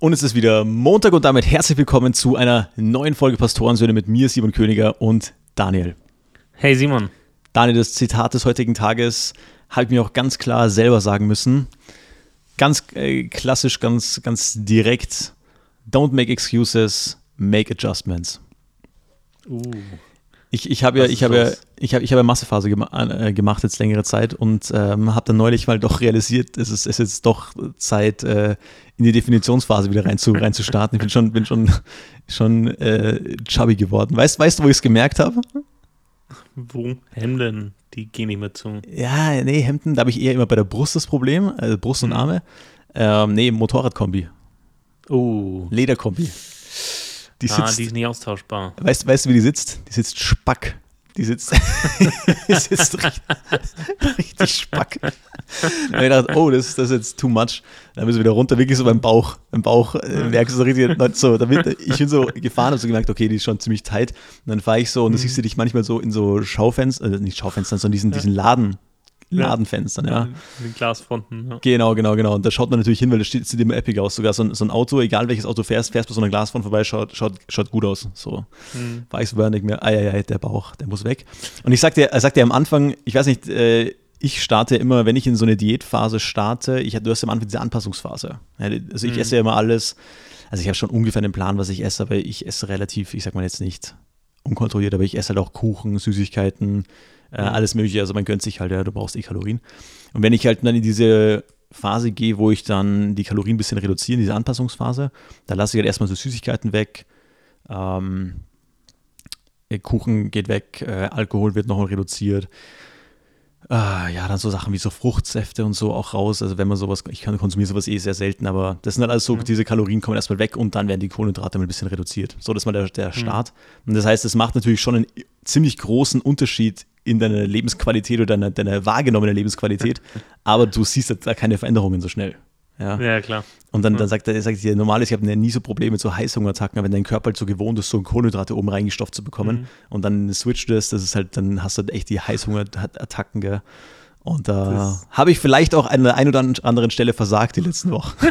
Und es ist wieder Montag und damit herzlich willkommen zu einer neuen Folge Pastorensöhne mit mir, Simon Königer und Daniel. Hey Simon. Daniel, das Zitat des heutigen Tages habe ich mir auch ganz klar selber sagen müssen. Ganz äh, klassisch, ganz, ganz direkt. Don't make excuses, make adjustments. Uh. Ich, ich habe ja, ich habe ja, ich habe, ich habe Massephase gema äh, gemacht jetzt längere Zeit und ähm, habe dann neulich mal doch realisiert, es ist, es ist jetzt doch Zeit, äh, in die Definitionsphase wieder rein zu, rein zu starten. Ich bin schon, bin schon, schon äh, chubby geworden. Weißt, weißt du, wo ich es gemerkt habe? Wo? Hemden, die gehen nicht mehr zu. Ja, nee, Hemden, da habe ich eher immer bei der Brust das Problem, also Brust und mhm. Arme. Ähm, nee, Motorradkombi. Oh. Lederkombi. Die, ah, die ist nicht austauschbar. Weißt, weißt du, wie die sitzt? Die sitzt spack. Die sitzt, die sitzt richtig, richtig spack. Da ich dachte, oh, das, das ist jetzt too much. Dann müssen wir wieder runter, wirklich so beim Bauch. Beim Bauch äh, merkst du so richtig, so, damit, ich bin so gefahren, habe so gemerkt, okay, die ist schon ziemlich tight. Und dann fahre ich so und dann mhm. siehst du dich manchmal so in so Schaufenstern, äh, nicht Schaufenstern, sondern diesen, diesen Laden, Ladenfenstern, ja. ja. Den Glasfronten, ja. Genau, genau, genau. Und da schaut man natürlich hin, weil das sieht, sieht immer epic aus. Sogar so ein, so ein, Auto, egal welches Auto fährst, fährst bei so einer Glasfront vorbei, schaut, schaut, schaut gut aus. So. Mhm. Ich so nicht mehr, ei, ei, ei, der Bauch, der muss weg. Und ich sagte, er sagte am Anfang, ich weiß nicht, äh, ich starte immer, wenn ich in so eine Diätphase starte, ich, du hast am Anfang diese Anpassungsphase. Also ich mhm. esse ja immer alles, also ich habe schon ungefähr einen Plan, was ich esse, aber ich esse relativ, ich sag mal jetzt nicht unkontrolliert, aber ich esse halt auch Kuchen, Süßigkeiten, äh, mhm. alles mögliche. Also man gönnt sich halt, ja, du brauchst eh Kalorien. Und wenn ich halt dann in diese Phase gehe, wo ich dann die Kalorien ein bisschen reduziere, diese Anpassungsphase, da lasse ich halt erstmal so Süßigkeiten weg. Ähm, Kuchen geht weg, äh, Alkohol wird nochmal reduziert. Uh, ja, dann so Sachen wie so Fruchtsäfte und so auch raus. Also wenn man sowas, ich kann konsumiere sowas eh sehr selten, aber das sind halt alles so, mhm. diese Kalorien kommen erstmal weg und dann werden die Kohlenhydrate mal ein bisschen reduziert. So, das ist mal der, der mhm. Start. Mhm. Und das heißt, es macht natürlich schon einen ziemlich großen Unterschied in deiner Lebensqualität oder deiner, deiner wahrgenommenen Lebensqualität, aber du siehst da keine Veränderungen so schnell. Ja, ja klar. Und dann, dann sagt er, sagt dir, normal ist, ich habe nie so Probleme mit so Heißhungerattacken, aber wenn dein Körper halt so gewohnt ist, so Kohlenhydrate oben reingestopft zu bekommen mhm. und dann switcht das, das ist halt, dann hast du halt echt die Heißhungerattacken, gell. Und da äh, habe ich vielleicht auch an der einen oder anderen Stelle versagt die letzten Wochen.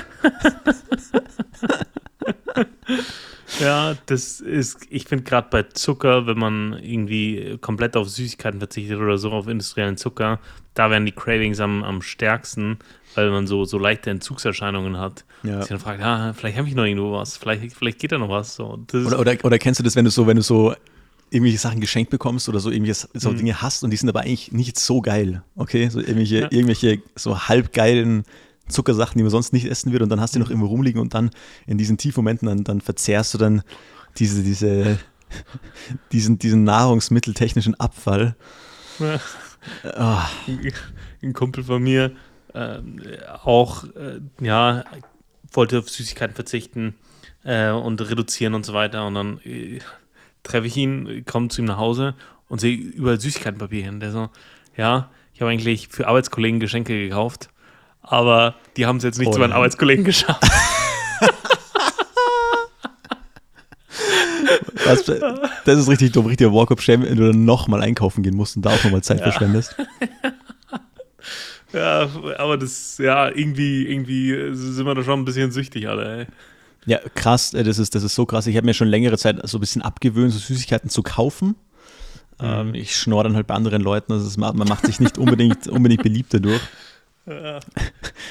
Ja, das ist, ich finde gerade bei Zucker, wenn man irgendwie komplett auf Süßigkeiten verzichtet oder so, auf industriellen Zucker, da werden die Cravings am, am stärksten, weil man so, so leichte Entzugserscheinungen hat. Ja. Sich dann fragt, ah, vielleicht habe ich noch irgendwo was, vielleicht, vielleicht geht da noch was. So, oder, oder, oder kennst du das, wenn du so, wenn du so irgendwelche Sachen geschenkt bekommst oder so irgendwelche so mhm. Dinge hast und die sind aber eigentlich nicht so geil, okay? So irgendwelche, ja. irgendwelche so halbgeilen Zuckersachen, die man sonst nicht essen würde und dann hast du die noch irgendwo rumliegen und dann in diesen Tiefmomenten, dann, dann verzehrst du dann diese, diese, diesen, diesen nahrungsmitteltechnischen Abfall. Ja. Oh. Ein Kumpel von mir äh, auch, äh, ja, wollte auf Süßigkeiten verzichten äh, und reduzieren und so weiter und dann äh, treffe ich ihn, komme zu ihm nach Hause und sehe überall Süßigkeitenpapier hin. Der so, ja, ich habe eigentlich für Arbeitskollegen Geschenke gekauft aber die haben es jetzt nicht oh, zu meinen Arbeitskollegen geschafft. Was, das ist richtig dumm, richtiger Walk-up-Shame, wenn du dann nochmal einkaufen gehen musst und da auch nochmal Zeit ja. verschwendest. Ja, aber das, ja, irgendwie, irgendwie sind wir da schon ein bisschen süchtig alle, ey. Ja, krass, äh, das ist, das ist so krass. Ich habe mir schon längere Zeit so ein bisschen abgewöhnt, so Süßigkeiten zu kaufen. Mhm. Ähm, ich schnorre dann halt bei anderen Leuten, also man macht sich nicht unbedingt, unbedingt beliebt dadurch. Ja.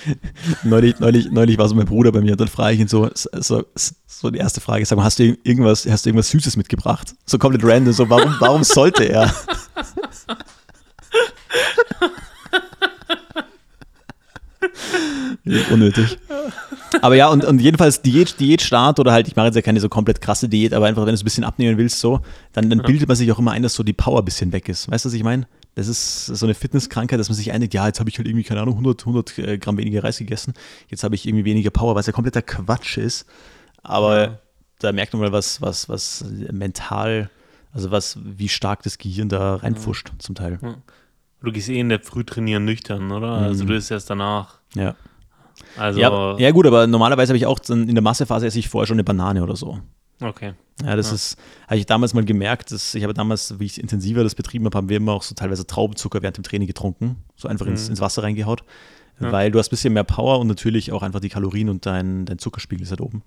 neulich, neulich, neulich war so mein Bruder bei mir und dann frage ich ihn so, so, so die erste Frage, sag mal, hast du irgendwas, hast du irgendwas Süßes mitgebracht? So komplett random, so warum, warum sollte er? Unnötig. Aber ja, und, und jedenfalls Diät, Diätstart oder halt, ich mache jetzt ja keine so komplett krasse Diät, aber einfach, wenn du es ein bisschen abnehmen willst, so, dann, dann bildet man sich auch immer ein, dass so die Power ein bisschen weg ist. Weißt du, was ich meine? Das ist so eine Fitnesskrankheit, dass man sich einigt, ja, jetzt habe ich halt irgendwie, keine Ahnung, 100, 100 äh, Gramm weniger Reis gegessen, jetzt habe ich irgendwie weniger Power, was ja kompletter Quatsch ist. Aber ja. da merkt man mal, was, was, was mental, also was, wie stark das Gehirn da reinfuscht, ja. zum Teil. Ja. Du gehst eh in der Früh trainieren nüchtern, oder? Also mhm. Also du isst erst danach. Ja. Also ja, ja, gut, aber normalerweise habe ich auch in der Massephase esse ich vorher schon eine Banane oder so. Okay. Ja, das ja. ist, habe ich damals mal gemerkt, dass ich habe damals, wie ich intensiver das betrieben habe, haben wir immer auch so teilweise Traubenzucker während dem Training getrunken, so einfach mhm. ins, ins, Wasser reingehaut. ja. weil du hast ein bisschen mehr Power und natürlich auch einfach die Kalorien und dein, dein Zuckerspiegel ist halt oben.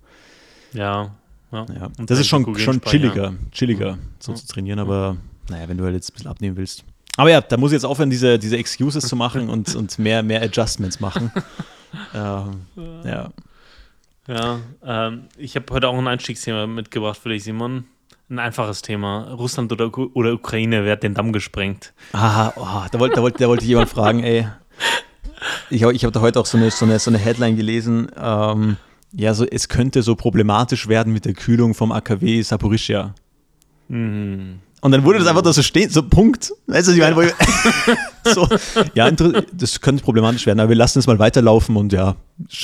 Ja, ja. ja. Das ist schon, schon chilliger, chilliger so zu trainieren, aber naja, wenn du halt jetzt ein bisschen abnehmen willst. Aber ja, da muss ich jetzt aufhören, diese, diese Excuses zu machen und, und mehr, mehr Adjustments machen. ähm, ja. Ja, ähm, ich habe heute auch ein Einstiegsthema mitgebracht für dich, Simon. Ein einfaches Thema. Russland oder, oder Ukraine, wer hat den Damm gesprengt? Ah, oh, da, wollte, da, wollte, da wollte jemand fragen, ey. Ich, ich habe da heute auch so eine, so eine, so eine Headline gelesen. Ähm, ja, so, es könnte so problematisch werden mit der Kühlung vom AKW Saporischia. Mhm. Und dann wurde das einfach da so stehen, so Punkt. Weißt du, ich meine, ja. so, ja, das könnte problematisch werden, aber wir lassen es mal weiterlaufen und ja,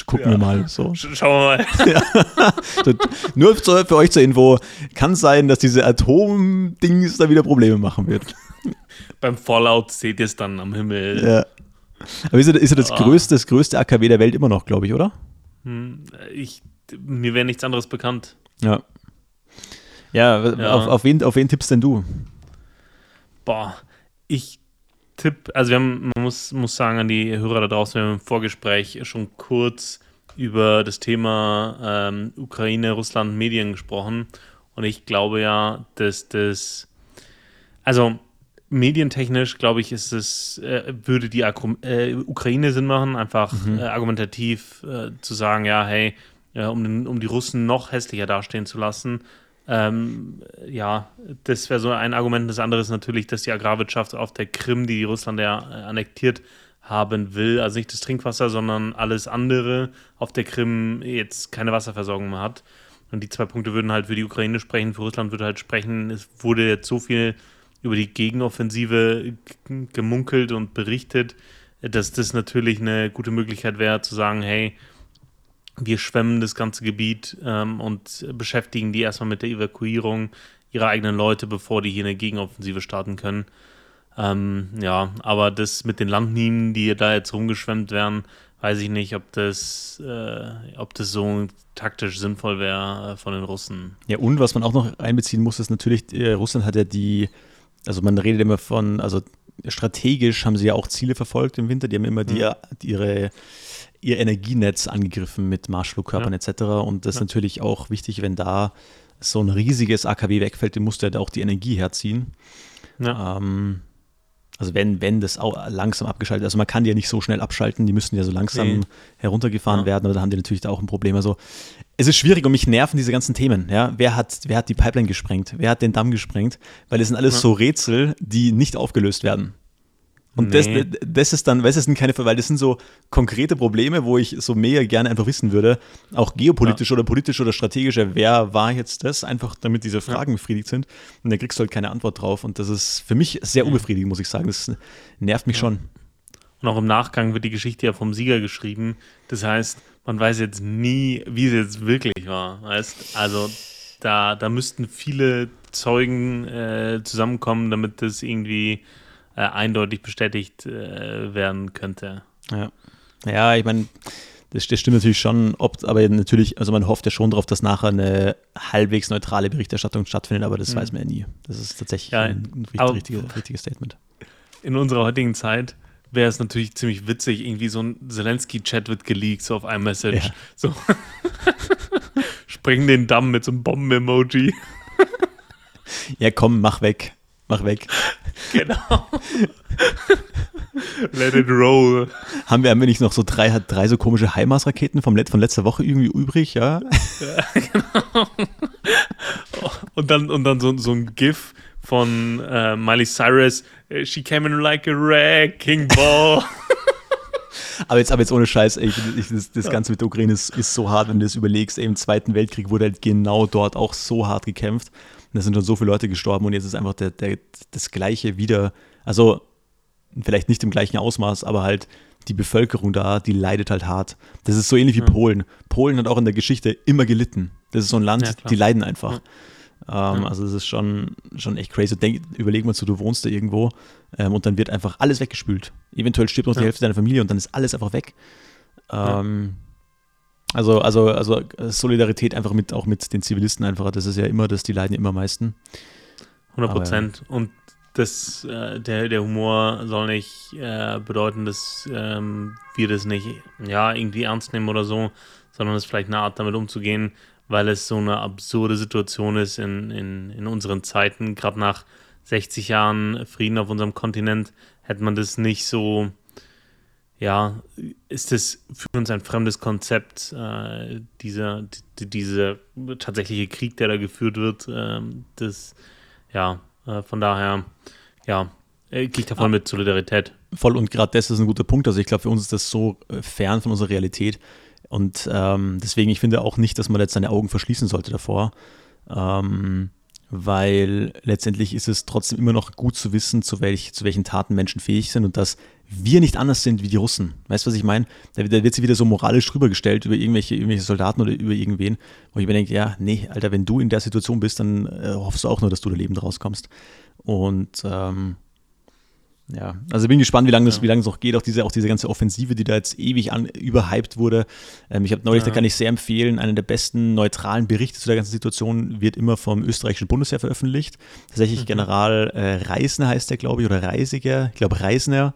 gucken ja. wir mal. So. Schauen wir mal. Ja. So, nur für euch zur Info, kann sein, dass diese Atom-Dings da wieder Probleme machen wird. Beim Fallout seht ihr es dann am Himmel. Ja. Aber ist er, ist er das, ah. größte, das größte AKW der Welt immer noch, glaube ich, oder? Hm, ich, mir wäre nichts anderes bekannt. Ja. Ja, ja. Auf, auf, wen, auf wen tippst denn du? Boah, ich tippe, also wir haben, man muss, muss sagen an die Hörer da draußen, wir haben im Vorgespräch schon kurz über das Thema ähm, Ukraine, Russland, Medien gesprochen. Und ich glaube ja, dass das, also medientechnisch, glaube ich, ist es, äh, würde die Akru äh, Ukraine Sinn machen, einfach mhm. äh, argumentativ äh, zu sagen, ja, hey, um, den, um die Russen noch hässlicher dastehen zu lassen, ähm, ja, das wäre so ein Argument. Das andere ist natürlich, dass die Agrarwirtschaft auf der Krim, die Russland ja äh, annektiert haben will, also nicht das Trinkwasser, sondern alles andere auf der Krim jetzt keine Wasserversorgung mehr hat. Und die zwei Punkte würden halt für die Ukraine sprechen, für Russland würde halt sprechen, es wurde jetzt so viel über die Gegenoffensive gemunkelt und berichtet, dass das natürlich eine gute Möglichkeit wäre zu sagen, hey, wir schwemmen das ganze Gebiet ähm, und beschäftigen die erstmal mit der Evakuierung ihrer eigenen Leute, bevor die hier eine Gegenoffensive starten können. Ähm, ja, aber das mit den Landminen, die da jetzt rumgeschwemmt werden, weiß ich nicht, ob das, äh, ob das so taktisch sinnvoll wäre äh, von den Russen. Ja, und was man auch noch einbeziehen muss, ist natürlich, äh, Russland hat ja die, also man redet immer von, also strategisch haben sie ja auch Ziele verfolgt im Winter, die haben immer die, mhm. die ihre ihr Energienetz angegriffen mit Marschflugkörpern ja. etc. Und das ist natürlich auch wichtig, wenn da so ein riesiges AKW wegfällt, dann muss der da auch die Energie herziehen. Ja. Ähm, also wenn, wenn das auch langsam abgeschaltet ist, also man kann die ja nicht so schnell abschalten, die müssen ja so langsam nee. heruntergefahren ja. werden, aber da haben die natürlich da auch ein Problem. Also es ist schwierig und mich nerven diese ganzen Themen. Ja? Wer, hat, wer hat die Pipeline gesprengt? Wer hat den Damm gesprengt? Weil es sind alles ja. so Rätsel, die nicht aufgelöst werden. Und nee. das, das ist dann, weißt du, sind keine, weil das sind so konkrete Probleme, wo ich so mega gerne einfach wissen würde, auch geopolitisch ja. oder politisch oder strategisch, wer war jetzt das, einfach damit diese Fragen ja. befriedigt sind. Und da kriegst du halt keine Antwort drauf. Und das ist für mich sehr unbefriedigend, muss ich sagen. Das nervt mich ja. schon. Und auch im Nachgang wird die Geschichte ja vom Sieger geschrieben. Das heißt, man weiß jetzt nie, wie es jetzt wirklich war. Weißt? Also da, da müssten viele Zeugen äh, zusammenkommen, damit das irgendwie äh, eindeutig bestätigt äh, werden könnte. Ja, ja ich meine, das, das, stimmt natürlich schon, ob, aber natürlich, also man hofft ja schon darauf, dass nachher eine halbwegs neutrale Berichterstattung stattfindet, aber das mhm. weiß man ja nie. Das ist tatsächlich ja, ein, ein richtiges, Statement. In unserer heutigen Zeit wäre es natürlich ziemlich witzig, irgendwie so ein Zelensky-Chat wird geleakt, so auf einem Message. Ja. So. Springen den Damm mit so einem Bomben-Emoji. ja, komm, mach weg. Mach weg. Genau. Let it roll. Haben wir, haben wir nicht noch so drei, drei so komische HIMARS-Raketen von letzter Woche irgendwie übrig, ja? ja genau. Und dann, und dann so, so ein GIF von äh, Miley Cyrus. She came in like a wrecking ball. aber, jetzt, aber jetzt ohne Scheiß, ey, ich, das, das, Ganze mit der Ukraine ist, ist so hart, wenn du das überlegst. Ey, Im Zweiten Weltkrieg wurde halt genau dort auch so hart gekämpft. Es sind schon so viele Leute gestorben und jetzt ist einfach der, der, das Gleiche wieder. Also vielleicht nicht im gleichen Ausmaß, aber halt die Bevölkerung da, die leidet halt hart. Das ist so ähnlich wie ja. Polen. Polen hat auch in der Geschichte immer gelitten. Das ist so ein Land, ja, die leiden einfach. Ja. Ähm, also das ist schon, schon echt crazy. Denk, überleg mal so, du wohnst da irgendwo ähm, und dann wird einfach alles weggespült. Eventuell stirbt noch die Hälfte deiner Familie und dann ist alles einfach weg. Ähm, also, also, also Solidarität einfach mit, auch mit den Zivilisten einfach. Das ist ja immer, dass die leiden ja immer am meisten. 100 Prozent. Und das, äh, der, der Humor soll nicht äh, bedeuten, dass ähm, wir das nicht ja, irgendwie ernst nehmen oder so, sondern es ist vielleicht eine Art, damit umzugehen, weil es so eine absurde Situation ist in, in, in unseren Zeiten. Gerade nach 60 Jahren Frieden auf unserem Kontinent hätte man das nicht so, ja, ist das für uns ein fremdes Konzept, äh, dieser, die, tatsächliche Krieg, der da geführt wird. Äh, das, ja, äh, von daher, ja, äh, gehe ich davon ah, mit Solidarität. Voll und gerade das ist ein guter Punkt. Also ich glaube, für uns ist das so äh, fern von unserer Realität. Und ähm, deswegen, ich finde auch nicht, dass man jetzt seine Augen verschließen sollte davor. Ähm, weil letztendlich ist es trotzdem immer noch gut zu wissen, zu, welch, zu welchen Taten Menschen fähig sind und dass wir nicht anders sind wie die Russen. Weißt du, was ich meine? Da, da, wird sie wieder so moralisch drüber gestellt über irgendwelche, irgendwelche Soldaten oder über irgendwen, wo ich mir denke, ja, nee, Alter, wenn du in der Situation bist, dann äh, hoffst du auch nur, dass du da lebend rauskommst. Und ähm, ja, also bin gespannt, wie lange das, ja. wie lange es noch geht. Auch diese, auch diese ganze Offensive, die da jetzt ewig an, überhyped wurde. Ähm, ich habe neulich, ja. da kann ich sehr empfehlen, einen der besten neutralen Berichte zu der ganzen Situation wird immer vom österreichischen Bundesheer veröffentlicht. Tatsächlich mhm. General äh, Reisner heißt der, glaube ich, oder Reisiger, ich glaube Reisner,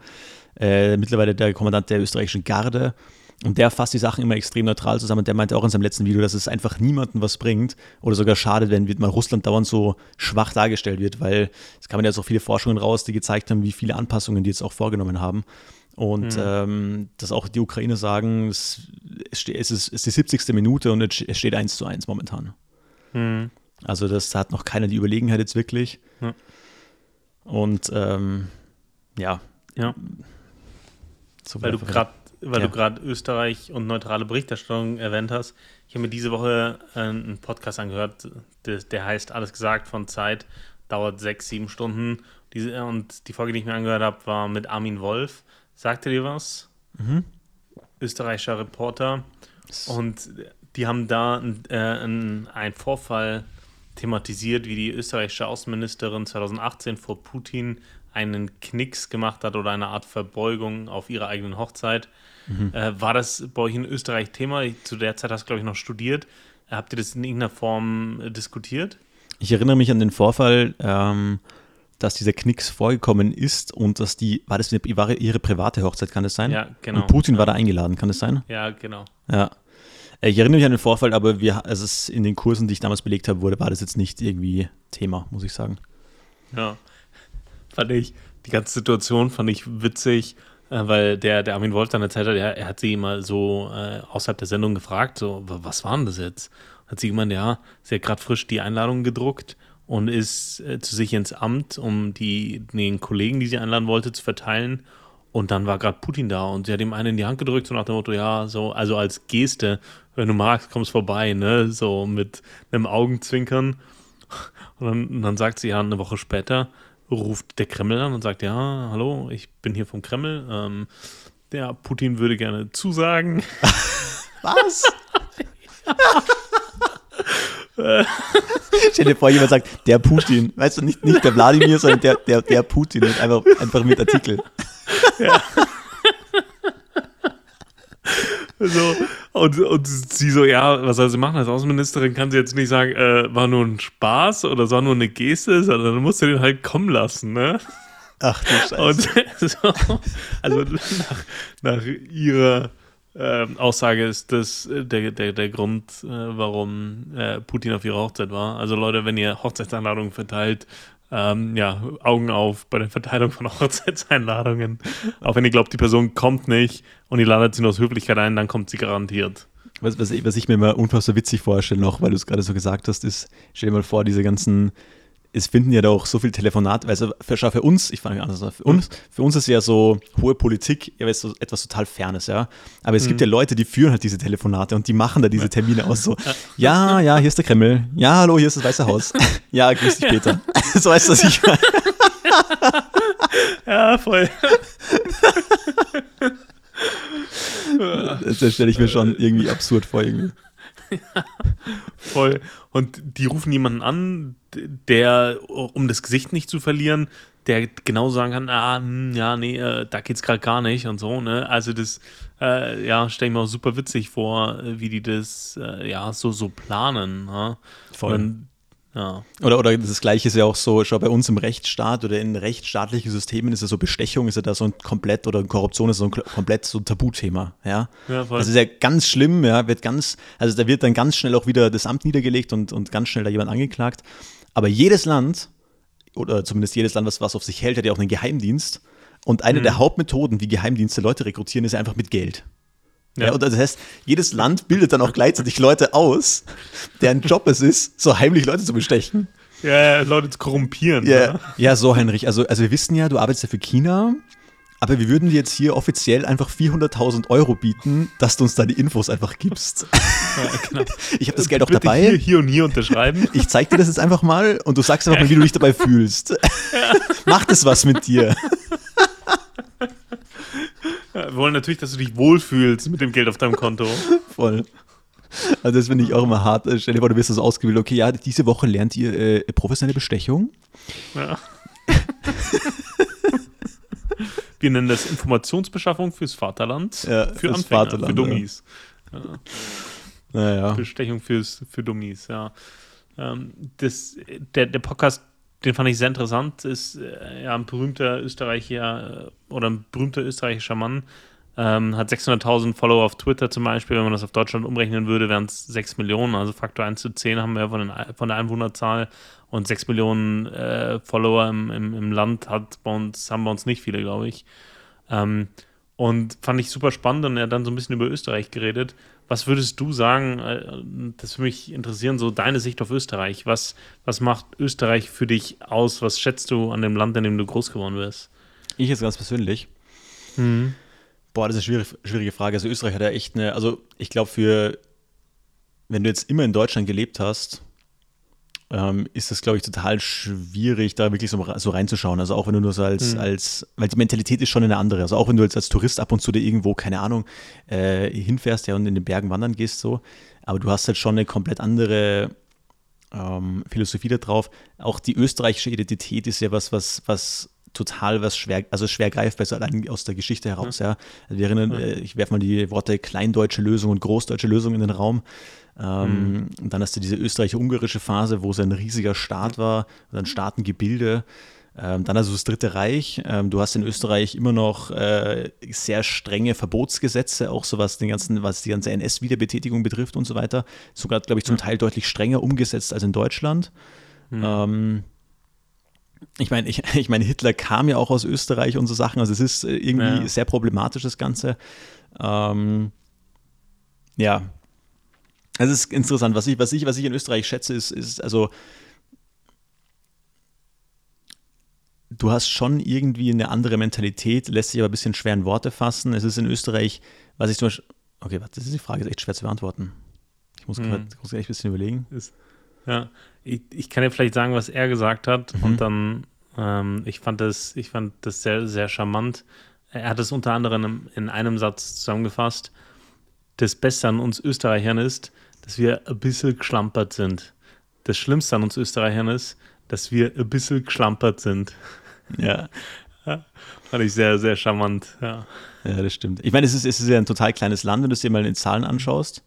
äh, mittlerweile der Kommandant der österreichischen Garde. Und der fasst die Sachen immer extrem neutral zusammen. Und der meinte auch in seinem letzten Video, dass es einfach niemandem was bringt oder sogar schadet, wenn mal Russland dauernd so schwach dargestellt wird, weil es kamen jetzt auch viele Forschungen raus, die gezeigt haben, wie viele Anpassungen die jetzt auch vorgenommen haben. Und mhm. ähm, dass auch die Ukraine sagen, es, es, ist, es ist die 70. Minute und es steht 1 zu 1 momentan. Mhm. Also das hat noch keiner die Überlegenheit jetzt wirklich. Ja. Und ähm, ja. Ja. So Weil du gerade weil ja. du gerade Österreich und neutrale Berichterstattung erwähnt hast. Ich habe mir diese Woche äh, einen Podcast angehört, der, der, heißt Alles gesagt von Zeit, dauert sechs, sieben Stunden. Diese, und die Folge, die ich mir angehört habe, war mit Armin Wolf. Sagte dir was? Mhm. Österreichischer Reporter. Und die haben da äh, einen Vorfall thematisiert, wie die österreichische Außenministerin 2018 vor Putin einen Knicks gemacht hat oder eine Art Verbeugung auf ihrer eigenen Hochzeit. Mhm. Äh, war das bei euch in Österreich Thema? Zu der Zeit hast du, glaube ich, noch studiert. Habt ihr das in irgendeiner Form äh, diskutiert? Ich erinnere mich an den Vorfall, ähm, dass dieser Knicks vorgekommen ist und dass die, war das eine, war ihre private Hochzeit, kann das sein? Ja, genau. Und Putin ja. war da eingeladen, kann das sein? Ja, genau. Ja. Äh, ich erinnere mich an den Vorfall, aber wir, also in den Kursen, die ich damals belegt habe, wurde, war das jetzt nicht irgendwie Thema, muss ich sagen. Ja, fand ich, die ganze Situation fand ich witzig, äh, weil der, der Armin Wolf dann erzählt hat, er, er hat sie mal so äh, außerhalb der Sendung gefragt, so, was war denn das jetzt? Hat sie gemeint, ja, sie hat gerade frisch die Einladung gedruckt und ist äh, zu sich ins Amt, um die, den Kollegen, die sie einladen wollte, zu verteilen. Und dann war gerade Putin da und sie hat ihm einen in die Hand gedrückt, so nach dem Motto, ja, so, also als Geste, wenn du magst, kommst vorbei, ne, so mit einem Augenzwinkern. Und dann, und dann sagt sie ja eine Woche später, ruft der Kreml an und sagt, ja, hallo, ich bin hier vom Kreml. Ähm, der Putin würde gerne zusagen. Was? Stell dir vor, jemand sagt, der Putin. Weißt du, nicht, nicht der Wladimir, sondern der, der, der Putin. einfach, einfach mit Artikel. Ja. So, und, und sie so, ja, was soll sie machen? Als Außenministerin kann sie jetzt nicht sagen, äh, war nur ein Spaß oder es war nur eine Geste, sondern dann musst du den halt kommen lassen, ne? Ach du Scheiße. Und so, also nach, nach ihrer äh, Aussage ist das äh, der, der, der Grund, äh, warum äh, Putin auf ihrer Hochzeit war. Also Leute, wenn ihr Hochzeitsanladungen verteilt, ähm, ja, Augen auf bei der Verteilung von Hochzeitseinladungen. Auch wenn ihr glaubt, die Person kommt nicht und ihr ladet sie nur aus Höflichkeit ein, dann kommt sie garantiert. Was, was, was ich mir immer unfassbar witzig vorstelle, noch, weil du es gerade so gesagt hast, ist, stell dir mal vor, diese ganzen es finden ja da auch so viele Telefonate, also für, für uns, ich fange anders an, für uns, für uns ist ja so hohe Politik ja, so etwas total Fernes, ja. Aber es mhm. gibt ja Leute, die führen halt diese Telefonate und die machen da diese Termine aus, so, ja, ja, hier ist der Kreml, ja, hallo, hier ist das Weiße Haus, ja, grüß dich, Peter. so weißt du, was ich meine. ja, voll. das stelle ich mir schon irgendwie absurd vor, irgendwie. Ja, voll. Und die rufen jemanden an, der, um das Gesicht nicht zu verlieren, der genau sagen kann, ah, hm, ja, nee, äh, da geht's gerade gar nicht und so, ne? Also das, äh, ja, stelle ich mir auch super witzig vor, wie die das, äh, ja, so, so planen, ne? Voll. Und Ja. Oder, oder das Gleiche ist ja auch so, schau, bei uns im Rechtsstaat oder in rechtsstaatlichen Systemen ist ja so Bestechung, ist ja da so ein komplett, oder Korruption ist so ein komplett so ein Tabuthema, ja. ja das ist ja ganz schlimm, ja, wird ganz, also da wird dann ganz schnell auch wieder das Amt niedergelegt und, und ganz schnell da jemand angeklagt. Aber jedes Land, oder zumindest jedes Land, was was auf sich hält, hat ja auch einen Geheimdienst. Und eine mhm. der Hauptmethoden, wie Geheimdienste Leute rekrutieren, ist einfach mit Geld. Ja. ja. und das heißt, jedes Land bildet dann auch gleichzeitig Leute aus, deren Job es ist, so heimlich Leute zu bestechen. Ja, Leute zu korrumpieren. Ja, ja. ja so, Heinrich. Also, also wir wissen ja, du arbeitest ja für China, aber wir würden dir jetzt hier offiziell einfach 400.000 Euro bieten, dass du uns da die Infos einfach gibst. Ja, genau. Ich habe das Geld auch Bitte dabei. Hier, hier und hier unterschreiben. Ich zeig dir das jetzt einfach mal und du sagst einfach mal, wie du dich dabei fühlst. Ja. Macht es was mit dir? Wir wollen natürlich, dass du dich wohlfühlst mit dem Geld auf deinem Konto. Voll. Also das finde ich auch immer hart. Stell dir vor, du wirst das ausgewählt. Okay, ja, diese Woche lernt ihr äh, professionelle Bestechung. Ja. Wir nennen das Informationsbeschaffung fürs Vaterland. Ja, für Anfänger, Vaterland, für Dummies. Ja. Naja. Bestechung fürs, für Dummies, ja. Ähm, das, der, der Podcast den fand ich sehr interessant, ist äh, ja ein berühmter Österreicher äh, oder ein berühmter österreichischer Mann, ähm, hat 600.000 Follower auf Twitter zum Beispiel. Wenn man das auf Deutschland umrechnen würde, wären es 6 Millionen, also Faktor 1 zu 10 haben wir von, den, von der Einwohnerzahl und 6 Millionen äh, Follower im, im, im, Land hat bei uns, haben bei uns nicht viele, glaube ich. Ähm, und fand ich super spannend und er hat dann so ein bisschen über Österreich geredet. Was würdest du sagen, äh, das würde mich interessieren, so deine Sicht auf Österreich. Was, was macht Österreich für dich aus? Was schätzt du an dem Land, in dem du groß geworden bist? Ich jetzt ganz persönlich. Mhm. Boah, das ist eine schwierige, schwierige Frage. Also Österreich hat ja echt eine, also ich glaube für, wenn du jetzt immer in Deutschland gelebt hast, ähm, ist es, glaube ich, total schwierig, da wirklich so, so, reinzuschauen. Also auch wenn du nur so als, mhm. als, weil die Mentalität ist schon eine andere. Also auch wenn du jetzt als Tourist ab und zu dir irgendwo, keine Ahnung, äh, hinfährst ja und in den Bergen wandern gehst so, aber du hast halt schon eine komplett andere ähm, Philosophie da drauf. Auch die österreichische Identität ist ja was, was, was total was schwer, also schwer greifbar ist, allein aus der Geschichte heraus, ja. ja. Also wir erinnern, ja. äh, ich werfe mal die Worte kleindeutsche Lösung und großdeutsche Lösung in den Raum. Ähm, mhm. Dann hast du diese österreich-ungarische Phase, wo es ein riesiger Staat war, ein Staatengebilde. Ähm, dann also das Dritte Reich. Ähm, du hast in Österreich immer noch äh, sehr strenge Verbotsgesetze, auch so was, den ganzen, was die ganze NS-Wiederbetätigung betrifft und so weiter. Sogar, glaube ich, zum Teil deutlich strenger umgesetzt als in Deutschland. Mhm. Ähm, ich meine, ich, ich mein, Hitler kam ja auch aus Österreich und so Sachen. Also es ist äh, irgendwie ja. sehr problematisch, das Ganze. Ähm, ja, es ist interessant. Was ich, was ich, was ich in Österreich schätze, ist, ist also, du hast schon irgendwie eine andere Mentalität, lässt sich aber ein bisschen schwer in Worte fassen. Es ist in Österreich, was ich zum Beispiel, okay, warte, das ist die Frage, ist echt schwer zu beantworten. Ich muss gerade mhm. echt ein bisschen überlegen. Ist, ja, ich, ich, kann dir vielleicht sagen, was er gesagt hat mhm. und dann, ähm, ich fand das, ich fand das sehr, sehr charmant. Er hat es unter anderem in einem Satz zusammengefasst. Das Beste an uns Österreichern ist, dass wir ein bisschen geschlampert sind. Das Schlimmste an uns Österreichern ist, dass wir ein bisschen geschlampert sind. Ja. ja. Fand ich sehr, sehr charmant, ja. Ja, das stimmt. Ich meine, es ist, es ist ja ein total kleines Land, wenn du es dir mal in Zahlen anschaust.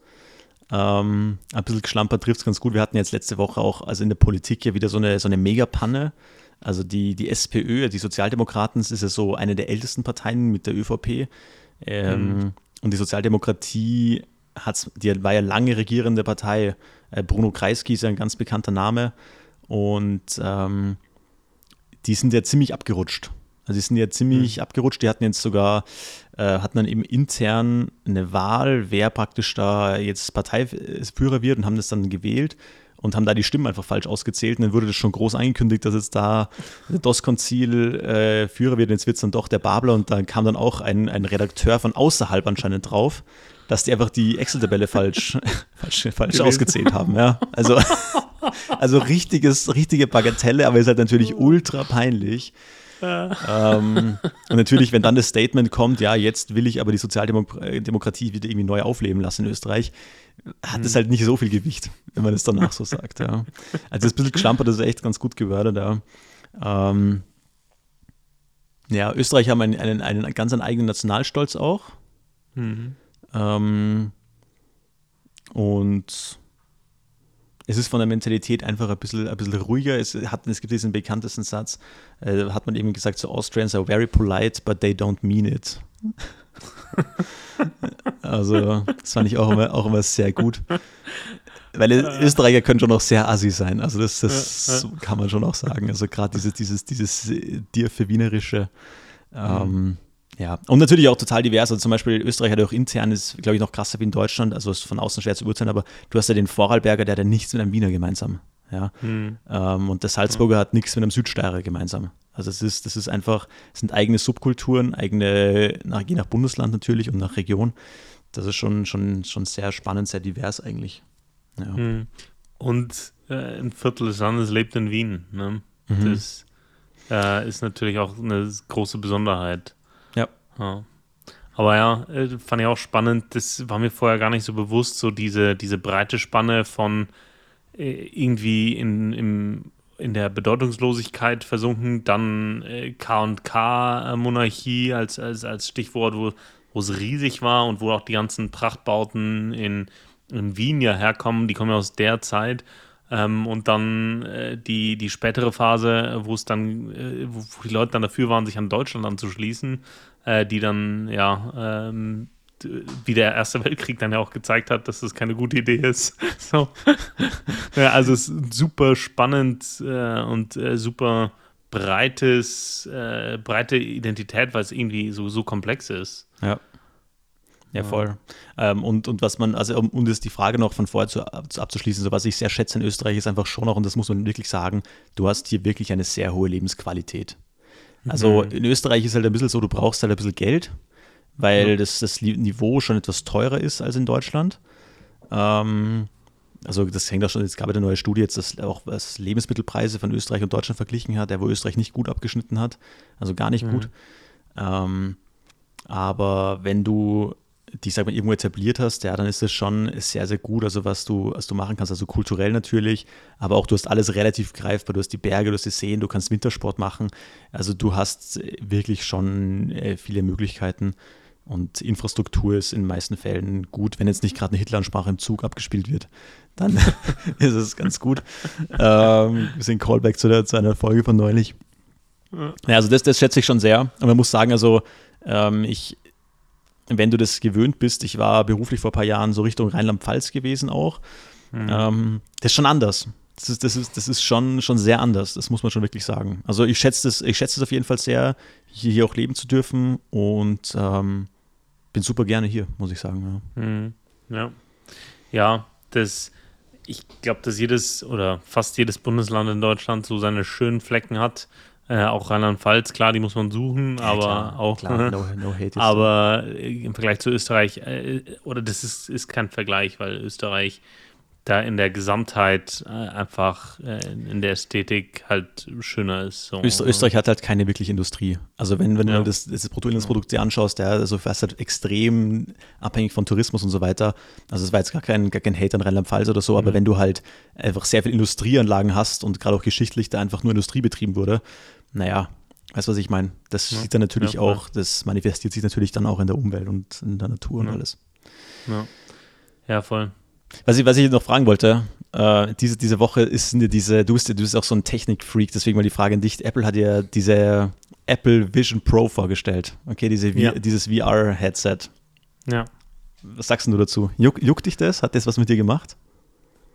Ähm, ein bisschen geschlampert trifft es ganz gut. Wir hatten jetzt letzte Woche auch, also in der Politik ja wieder so eine, so eine Megapanne. Also die, die SPÖ, die Sozialdemokraten, ist ja so eine der ältesten Parteien mit der ÖVP. Ähm, mhm. Und die Sozialdemokratie hat's, die war ja lange regierende Partei. Äh, Bruno Kreisky ist ja ein ganz bekannter Name. Und ähm, die sind ja ziemlich abgerutscht. Also die sind ja ziemlich mhm. abgerutscht. Die hatten jetzt sogar, äh, hatten dann eben intern eine Wahl, wer praktisch da jetzt Parteiführer wird und haben das dann gewählt und haben da die Stimmen einfach falsch ausgezählt. Und dann wurde das schon groß angekündigt, dass jetzt da der DOS-Konzil äh, Führer wird. Und jetzt wird es dann doch der Babler. Und dann kam dann auch ein, ein Redakteur von außerhalb anscheinend drauf, dass die einfach die Excel-Tabelle falsch, falsch, falsch ausgezählt haben. Ja. Also, also richtiges, richtige Bagatelle, aber ist halt natürlich ultra peinlich. ähm, und natürlich, wenn dann das Statement kommt, ja, jetzt will ich aber die Sozialdemokratie wieder irgendwie neu aufleben lassen in Österreich, hat es mhm. halt nicht so viel Gewicht, wenn man es danach so sagt. Ja. Also das ist ein bisschen geschlampert, das ist echt ganz gut gewördert. Ja. Ähm, ja, Österreich haben einen, einen, einen ganz einen eigenen Nationalstolz auch. Mhm. Ähm, und es ist von der Mentalität einfach ein bisschen, ein bisschen ruhiger. Es, hat, es gibt diesen bekanntesten Satz, äh, hat man eben gesagt, so Austrians are very polite, but they don't mean it. also, das fand ich auch immer, auch immer sehr gut. Weil Österreicher können schon auch sehr assi sein. Also, das, das kann man schon auch sagen. Also, gerade dieses, dieses, dieses dir für Wienerische. Ähm, mhm. Ja, und natürlich auch total divers. Also zum Beispiel Österreich hat auch intern, ist glaube ich noch krasser wie in Deutschland, also ist von außen schwer zu urteilen, aber du hast ja den Vorarlberger, der hat ja nichts mit einem Wiener gemeinsam. Ja. Hm. Ähm, und der Salzburger hm. hat nichts mit einem Südsteirer gemeinsam. Also es ist, das ist einfach, es sind eigene Subkulturen, eigene, nach, je nach Bundesland natürlich und nach Region. Das ist schon, schon, schon sehr spannend, sehr divers eigentlich. Ja. Hm. Und äh, ein Viertel des Landes lebt in Wien. Ne? Mhm. Das äh, ist natürlich auch eine große Besonderheit. Ja. Aber ja, äh, fand ich auch spannend. Das war mir vorher gar nicht so bewusst, so diese, diese breite Spanne von irgendwie in, im, in der Bedeutungslosigkeit versunken, dann K&K-Monarchie äh, als, als, als Stichwort, wo, wo es riesig war und wo auch die ganzen Prachtbauten in, in Wien ja herkommen, die kommen ja aus der Zeit. Ähm, und dann äh, die, die spätere Phase, wo es dann, äh, wo die Leute dann dafür waren, sich an Deutschland anzuschließen, äh, die dann, ja, ähm, wie der Erste Weltkrieg dann ja auch gezeigt hat, dass das keine gute Idee ist. so. ja, also es ist super spannend äh, und äh, super breites, äh, breite Identität, weil es irgendwie so, so komplex ist. Ja. Ja, voll. Ähm, und, und was man, also um, um das die Frage noch von vorher zu, zu, abzuschließen, so was ich sehr schätze in Österreich ist einfach schon auch, und das muss man wirklich sagen, du hast hier wirklich eine sehr hohe Lebensqualität. Also mhm. in Österreich ist halt ein bisschen so, du brauchst halt ein bisschen Geld, weil ja. das, das Niveau schon etwas teurer ist als in Deutschland. Ähm, also das hängt auch schon, es gab ja eine neue Studie jetzt, dass auch was Lebensmittelpreise von Österreich und Deutschland verglichen hat, der wo Österreich nicht gut abgeschnitten hat, also gar nicht mhm. gut. Ähm, aber wenn du die, sag mal, irgendwo etabliert hast, ja, dann ist das schon sehr, sehr gut, also was du, was du machen kannst, also kulturell natürlich, aber auch du hast alles relativ greifbar, du hast die Berge, du hast die Seen, du kannst Wintersport machen, also du hast wirklich schon äh, viele Möglichkeiten und Infrastruktur ist in den meisten Fällen gut, wenn jetzt nicht gerade eine Hitler-Ansprache im Zug abgespielt wird, dann ist es ganz gut. Ähm, wir sind Callback zu, der, zu einer Folge von neulich. Ja, also das, das schätze ich schon sehr. Und man muss sagen, also ähm, ich, wenn du das gewöhnt bist, ich war beruflich vor ein paar Jahren so Richtung Rheinland-Pfalz gewesen auch, mhm. ähm, das ist schon anders. Das ist, das ist, das ist schon, schon sehr anders, das muss man schon wirklich sagen. Also ich schätze es ich schätze auf jeden Fall sehr, hier, hier auch leben zu dürfen und ähm, bin super gerne hier, muss ich sagen. Ja, mhm. ja. ja das, ich glaube, dass jedes oder fast jedes Bundesland in Deutschland so seine schönen Flecken hat. Äh, auch Rheinland-Pfalz, klar, die muss man suchen, ja, aber klar, auch. Klar, no, no hate aber im Vergleich zu Österreich, äh, oder das ist, ist kein Vergleich, weil Österreich da in der Gesamtheit äh, einfach äh, in der Ästhetik halt schöner ist. So. Öster Österreich hat halt keine wirkliche Industrie. Also wenn, wenn ja. du das, das Bruttoinlandsprodukt dir anschaust, der also fast halt extrem abhängig von Tourismus und so weiter. Also es war jetzt gar kein, gar kein Hate an Rheinland-Pfalz oder so, mhm. aber wenn du halt einfach sehr viele Industrieanlagen hast und gerade auch geschichtlich da einfach nur Industrie betrieben wurde, naja, weißt du, was ich meine? Das ja. sieht dann natürlich ja, auch, das manifestiert sich natürlich dann auch in der Umwelt und in der Natur und alles. Ja, ja voll. Was ich, was ich noch fragen wollte, äh, diese, diese Woche ist diese, du bist, du bist auch so ein Technik-Freak, deswegen mal die Frage an dich. Apple hat ja diese Apple Vision Pro vorgestellt. Okay, diese, ja. dieses VR-Headset. Ja. Was sagst du dazu? Juck, juckt dich das? Hat das was mit dir gemacht?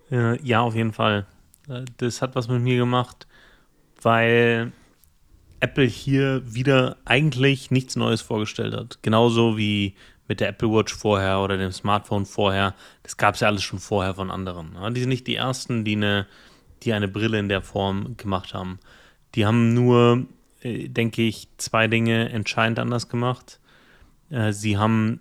Ja, auf jeden Fall. Äh, das hat was mit mir gemacht, weil Apple hier wieder eigentlich nichts Neues vorgestellt hat. Genauso wie mit der Apple Watch vorher oder dem Smartphone vorher. Das gab es ja alles schon vorher von anderen. Die sind nicht die ersten, die eine, die eine Brille in der Form gemacht haben. Die haben nur, äh, denke ich, zwei Dinge entscheidend anders gemacht. Äh, sie haben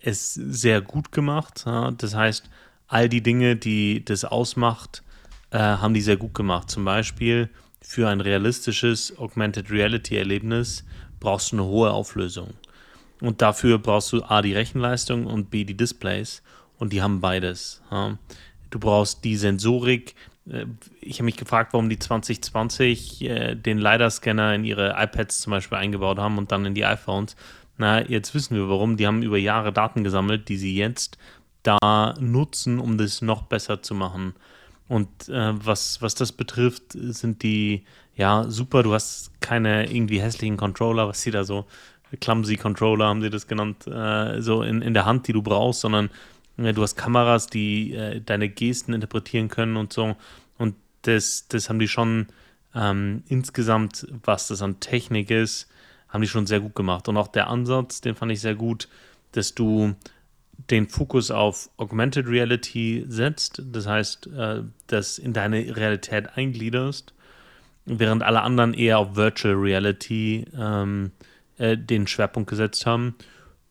es sehr gut gemacht. Das heißt, all die Dinge, die das ausmacht, äh, haben die sehr gut gemacht. Zum Beispiel für ein realistisches Augmented Reality Erlebnis brauchst du eine hohe Auflösung. Und dafür brauchst du A, die Rechenleistung und B, die Displays. Und die haben beides. Du brauchst die Sensorik. Äh, ich habe mich gefragt, warum die 2020 äh, den LiDAR-Scanner in ihre iPads zum Beispiel eingebaut haben und dann in die iPhones. Na, jetzt wissen wir warum. Die haben über Jahre Daten gesammelt, die sie jetzt da nutzen, um das noch besser zu machen. Und äh, was, was das betrifft, sind die ja super. Du hast keine irgendwie hässlichen Controller, was sie da so, Clumsy Controller haben sie das genannt, äh, so in, in der Hand, die du brauchst, sondern äh, du hast Kameras, die äh, deine Gesten interpretieren können und so. Und das, das haben die schon ähm, insgesamt, was das an Technik ist, haben die schon sehr gut gemacht. Und auch der Ansatz, den fand ich sehr gut, dass du den Fokus auf Augmented Reality setzt, das heißt, äh, das in deine Realität eingliederst, während alle anderen eher auf Virtual Reality ähm, äh, den Schwerpunkt gesetzt haben.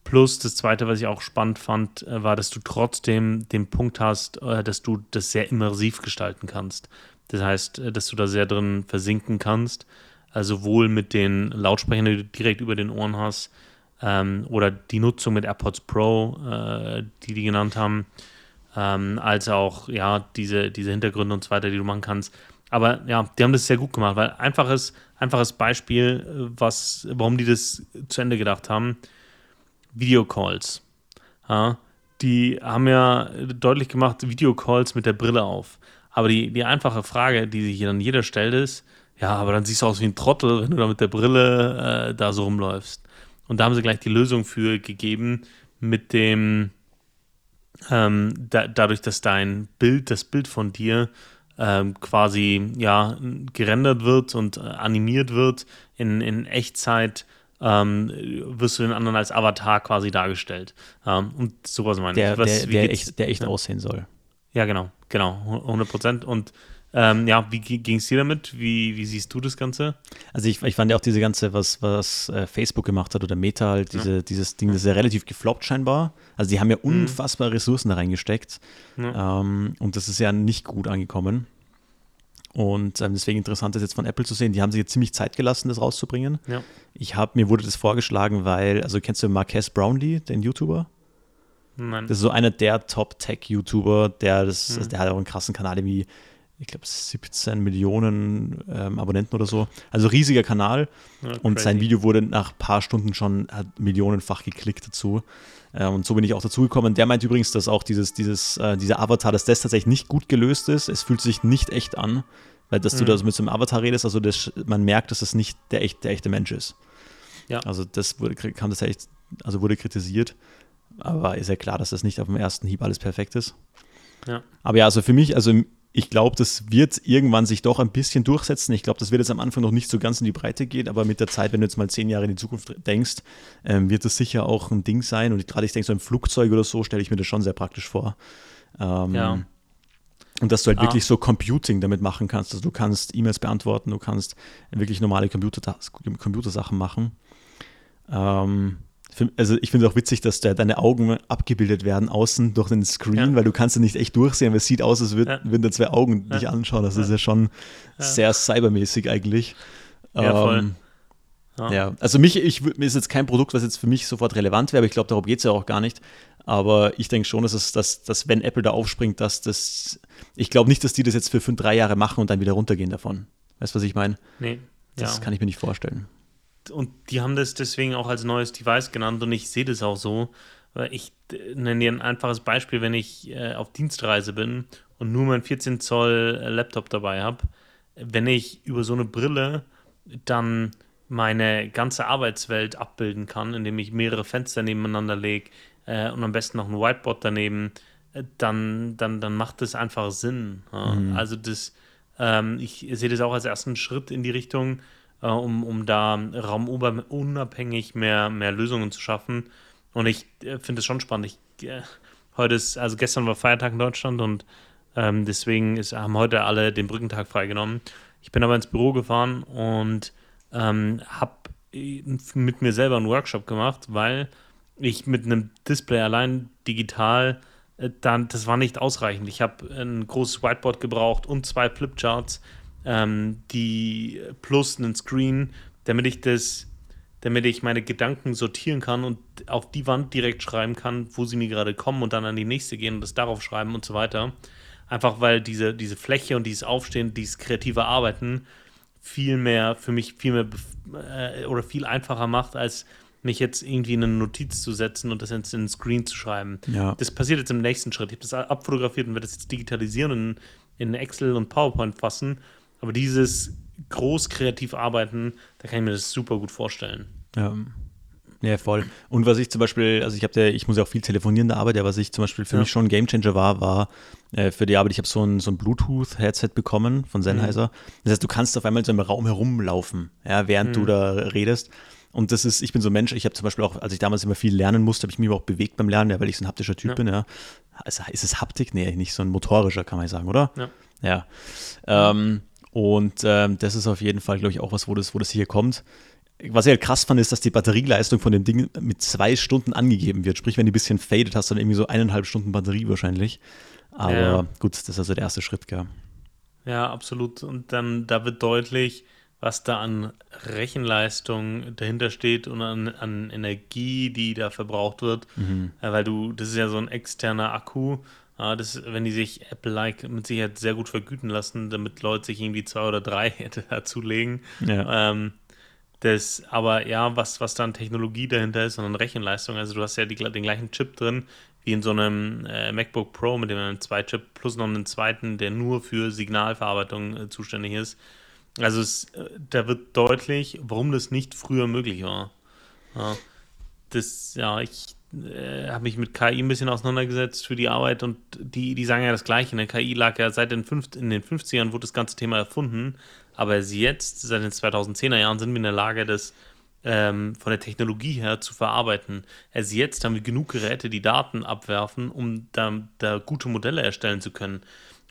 Plus das Zweite, was ich auch spannend fand, äh, war, dass du trotzdem den Punkt hast, äh, dass du das sehr immersiv gestalten kannst. Das heißt, äh, dass du da sehr drin versinken kannst, also sowohl mit den Lautsprechern, die du direkt über den Ohren hast, ähm, oder die Nutzung mit AirPods Pro, äh, die die genannt haben, ähm, als auch ja diese, diese Hintergründe und so weiter, die du machen kannst. Aber ja, die haben das sehr gut gemacht, weil einfaches, einfaches Beispiel, äh, was, warum die das zu Ende gedacht haben, Videocalls. Ja, die haben ja deutlich gemacht, Videocalls mit der Brille auf. Aber die, die einfache Frage, die sich dann jeder stellt, ist, ja, aber dann siehst du aus wie ein Trottel, wenn du da mit der Brille äh, da so rumläufst. Und da haben sie gleich die Lösung für gegeben mit dem, ähm, da, dadurch, dass dein Bild, das Bild von dir ähm, quasi ja gerendert wird und äh, animiert wird in, in Echtzeit, ähm, wirst du den anderen als Avatar quasi dargestellt. Ähm, und sowas meine der, ich. Was, der, der, echt, der echt ja. aussehen soll. Ja, genau, genau, 100 Prozent. Und ähm, ja, wie ging es dir damit? Wie, wie siehst du das Ganze? Also ich, ich fand ja auch diese ganze, was, was äh, Facebook gemacht hat oder Meta halt, diese, ja. dieses Ding, das ist ja relativ gefloppt scheinbar. Also die haben ja mhm. unfassbare Ressourcen da reingesteckt. Ja. Ähm, und das ist ja nicht gut angekommen. Und ähm, deswegen interessant ist jetzt von Apple zu sehen, die haben sich jetzt ziemlich Zeit gelassen, das rauszubringen. Ja. Ich habe, mir wurde das vorgeschlagen, weil, also kennst du Marques Brownlee, den YouTuber? Nein. Das ist so einer der Top-Tech-YouTuber, der das, mhm. der hat auch einen krassen Kanal, irgendwie ich glaube, 17 Millionen ähm, Abonnenten oder so. Also riesiger Kanal. Ja, und sein Video wurde nach ein paar Stunden schon millionenfach geklickt dazu. Äh, und so bin ich auch dazugekommen. Der meint übrigens, dass auch dieses, dieses, äh, dieser Avatar, dass das tatsächlich nicht gut gelöst ist. Es fühlt sich nicht echt an, weil dass mhm. du da mit so einem Avatar redest. Also das, man merkt, dass das nicht der, echt, der echte Mensch ist. Ja. Also das wurde, kam das echt, also wurde kritisiert. Aber ist ja klar, dass das nicht auf dem ersten Hieb alles perfekt ist. Ja. Aber ja, also für mich, also ich glaube, das wird irgendwann sich doch ein bisschen durchsetzen. Ich glaube, das wird jetzt am Anfang noch nicht so ganz in die Breite gehen, aber mit der Zeit, wenn du jetzt mal zehn Jahre in die Zukunft denkst, ähm, wird das sicher auch ein Ding sein. Und gerade ich denke, so ein Flugzeug oder so stelle ich mir das schon sehr praktisch vor. Ähm, ja. Und dass du halt ah. wirklich so Computing damit machen kannst. Also du kannst E-Mails beantworten, du kannst wirklich normale Computer, Computersachen machen. Ähm, also ich finde es auch witzig, dass da deine Augen abgebildet werden außen durch den Screen, ja. weil du kannst ja nicht echt durchsehen, weil es sieht aus, als würd, ja. würden da zwei Augen ja. dich anschauen. Das ist ja schon sehr cybermäßig eigentlich. Ja, voll. Ähm, ja. also mich, ich, mir ist jetzt kein Produkt, was jetzt für mich sofort relevant wäre, aber ich glaube, darum geht es ja auch gar nicht. Aber ich denke schon, dass, es, dass, dass wenn Apple da aufspringt, dass das, ich glaube nicht, dass die das jetzt für fünf, drei Jahre machen und dann wieder runtergehen davon. Weißt du, was ich meine? Nee. Das kann ich mir nicht vorstellen und die haben das deswegen auch als neues Device genannt und ich sehe das auch so. Ich nenne dir ein einfaches Beispiel, wenn ich äh, auf Dienstreise bin und nur mein 14 Zoll äh, Laptop dabei habe, wenn ich über so eine Brille dann meine ganze Arbeitswelt abbilden kann, indem ich mehrere Fenster nebeneinander lege äh, und am besten noch ein Whiteboard daneben, äh, dann, dann, dann macht das einfach Sinn. Ja? Mhm. Also das, ähm, ich sehe das auch als ersten Schritt in die Richtung, äh, um, um da raumunabhängig mehr, mehr Lösungen zu schaffen. Und ich äh, finde es schon spannend. Ich, äh, heute ist, also gestern war Feiertag in Deutschland und ähm, deswegen ist, haben heute alle den Brückentag freigenommen. Ich bin aber ins Büro gefahren und ähm, habe mit mir selber einen Workshop gemacht, weil ich mit einem Display allein digital äh, dann, das war nicht ausreichend. Ich habe ein großes Whiteboard gebraucht und zwei Flipcharts ähm, die plus einen Screen, damit ich das, damit ich meine Gedanken sortieren kann und auf die Wand direkt schreiben kann, wo sie mir gerade kommen und dann an die nächste gehen und das darauf schreiben und so weiter. Einfach weil diese, diese Fläche und dieses Aufstehen, dieses kreative Arbeiten viel mehr für mich viel mehr äh, oder viel einfacher macht, als mich jetzt irgendwie in eine Notiz zu setzen und das in den Screen zu schreiben. Ja. Das passiert jetzt im nächsten Schritt. Ich habe das abfotografiert und werde das jetzt digitalisieren und in Excel und PowerPoint fassen. Aber dieses groß kreativ arbeiten, da kann ich mir das super gut vorstellen. Ja. Ja, voll. Und was ich zum Beispiel, also ich habe ja, ich muss ja auch viel telefonieren in der Arbeit, ja, was ich zum Beispiel für ja. mich schon ein Gamechanger war, war äh, für die Arbeit, ich habe so ein, so ein Bluetooth-Headset bekommen von Sennheiser. Mhm. Das heißt, du kannst auf einmal in so einem Raum herumlaufen, ja, während mhm. du da redest. Und das ist, ich bin so ein Mensch, ich habe zum Beispiel auch, als ich damals immer viel lernen musste, habe ich mich auch bewegt beim Lernen, ja, weil ich so ein haptischer Typ ja. bin, ja. Also, ist es Haptik? Nee, nicht so ein motorischer, kann man sagen, oder? Ja. Ja. Ähm, und ähm, das ist auf jeden Fall, glaube ich, auch was, wo das, wo das hier kommt was ich halt krass fand, ist, dass die Batterieleistung von dem Ding mit zwei Stunden angegeben wird. Sprich, wenn die ein bisschen faded, hast du dann irgendwie so eineinhalb Stunden Batterie wahrscheinlich. Aber ja. gut, das ist also der erste Schritt, gell. Ja, absolut. Und dann, da wird deutlich, was da an Rechenleistung dahinter steht und an, an Energie, die da verbraucht wird. Mhm. weil du, das ist ja so ein externer Akku. Das, wenn die sich Apple-like mit Sicherheit sehr gut vergüten lassen, damit Leute sich irgendwie zwei oder drei hätte dazulegen. Ja. Ähm, das, aber ja, was, was dann Technologie dahinter ist und eine Rechenleistung, also du hast ja die, den gleichen Chip drin wie in so einem äh, MacBook Pro mit dem zwei Chip plus noch einen zweiten, der nur für Signalverarbeitung äh, zuständig ist. Also es, äh, da wird deutlich, warum das nicht früher möglich war. Ja, das, ja, ich äh, habe mich mit KI ein bisschen auseinandergesetzt für die Arbeit und die, die sagen ja das Gleiche. Eine KI lag ja seit den, fünf, in den 50ern, wurde das ganze Thema erfunden. Aber jetzt, seit den 2010er Jahren, sind wir in der Lage, das ähm, von der Technologie her zu verarbeiten. Erst jetzt haben wir genug Geräte, die Daten abwerfen, um da, da gute Modelle erstellen zu können.